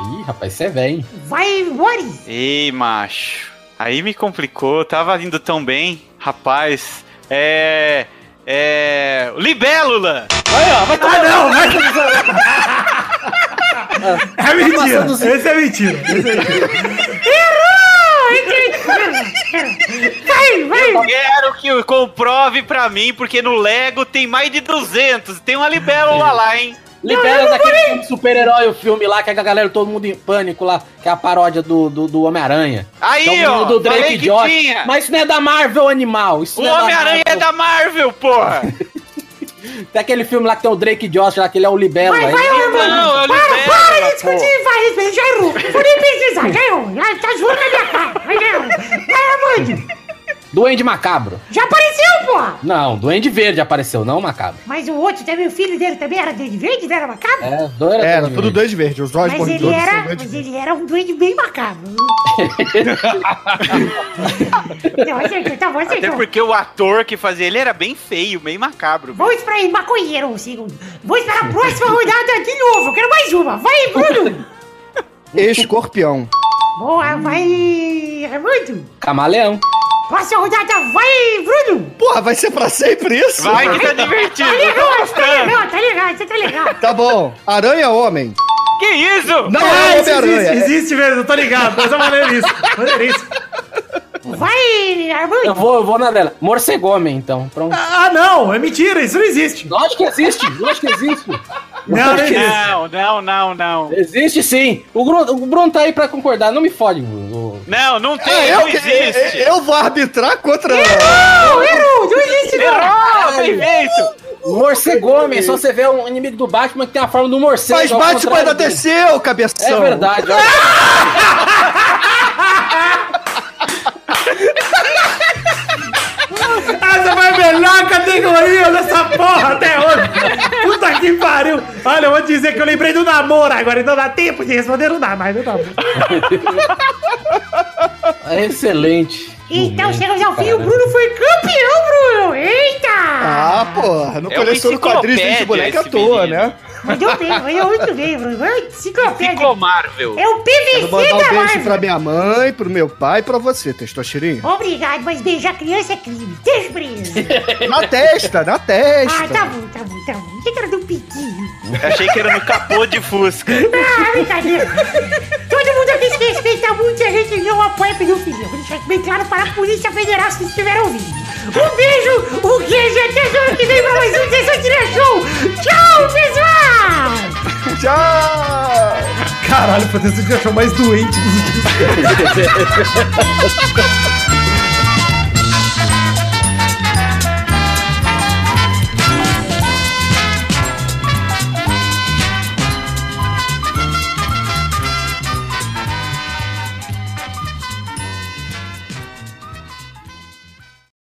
Ih, rapaz, você é velho, hein? Vai, Boris! Ei, macho. Aí me complicou, tava indo tão bem. Rapaz, é. É. Libélula! Ah, não, vai. É mentira. Esse é mentira. Esse é mentira. Vai, vai! Quero que comprove pra mim, porque no Lego tem mais de 200. Tem uma libélula lá, hein? Libera daquele super-herói, o filme lá, que a galera, todo mundo em pânico lá, que é a paródia do, do, do Homem-Aranha. Aí, é o ó, do Drake falei que Josh. tinha. Mas isso não é da Marvel, animal. Isso O é Homem-Aranha é da Marvel, porra! [LAUGHS] Tem aquele filme lá que tem o Drake Josh lá, que ele é o Libelo. Vai, vai, mano. Não, eu para, libero, para de discutir, vai, errou. Vou nem pesquisar, já errou. Já tá zoando na minha cara. Vai, já errou. Vai, Armando. Duende Macabro. Já apareceu, porra. Não, Duende Verde apareceu, não Macabro. Mas o outro também, o filho dele também era doente verde, não era macabro? É, dois era Era Duende tudo Verde. dois verdes, os olhos Mas ele era, mas ele era um doente bem macabro. [LAUGHS] Não, acertou, tá bom, Até acertou. porque o ator que fazia ele era bem feio, meio macabro. Vamos esperar aí, maconheiro, um segundo. Vou esperar a próxima [LAUGHS] rodada de novo. Eu quero mais uma. Vai, Bruno. Escorpião. Boa, vai, Armando. Camaleão. Próxima rodada, vai, Bruno. Porra, vai ser pra sempre isso? Vai que tá divertido. Tá eu legal, tá legal, tá legal, você tá legal. Tá bom. Aranha Homem. Que isso? Não Ah, é isso existe, Homem-Aranha. existe mesmo, eu tô ligado. Mas é maneiríssimo. Maneiríssimo. Vai, Eu Armando. vou, eu vou na dela. Morcegomem, então. Pronto. Ah, não, é mentira, isso não existe. Lógico que existe, lógico que existe. Não, não. Não, não, não, não. Existe sim. O Bruno, o Bruno tá aí pra concordar, não me fode. Bruno. Não, não tem, Ah, eu, não existe. eu, eu vou arbitrar contra. Não, errou, não existe não. Errou, bem feito. Morcegomem, só você vê um inimigo do Batman que tem a forma do morcego. Mas Batman ainda desceu, cabeção. É verdade. [LAUGHS] olha. Categoria dessa porra até hoje. Puta que pariu. Olha, eu vou dizer que eu lembrei do namoro agora, então dá tempo de responder, não dá mais, não dá. É excelente. Então chegamos ao fim, o Bruno foi campeão, Bruno. Eita. Ah, porra, não É coleciona quadrinhos de boneca à toa, menino. né? Mandou bem, mandou muito bem, Bruno. Enciclopédia. Ficou Marvel. É o PVC mandar da um beijo Marvel. pra minha mãe, pro meu pai e pra você, Testostirinho. Obrigado, mas beijar criança é crime. Deixa preso. Na testa, na testa. Ah, tá bom, tá bom, tá bom. Achei que era do piquinho. Achei que era no capô de Fusca. Ah, brincadeira. Todo mundo aqui se respeita muito e a gente não apoia pedofilia. Vou deixar bem claro para a Polícia Federal se estiver ouvindo. Um beijo, um queijo e até semana que vem pra mais um Sessão Tira Show. Tchau, pessoal! Tchau! Caralho, pode ser que achou mais doente dos últimos [LAUGHS] tempos. [LAUGHS] [LAUGHS]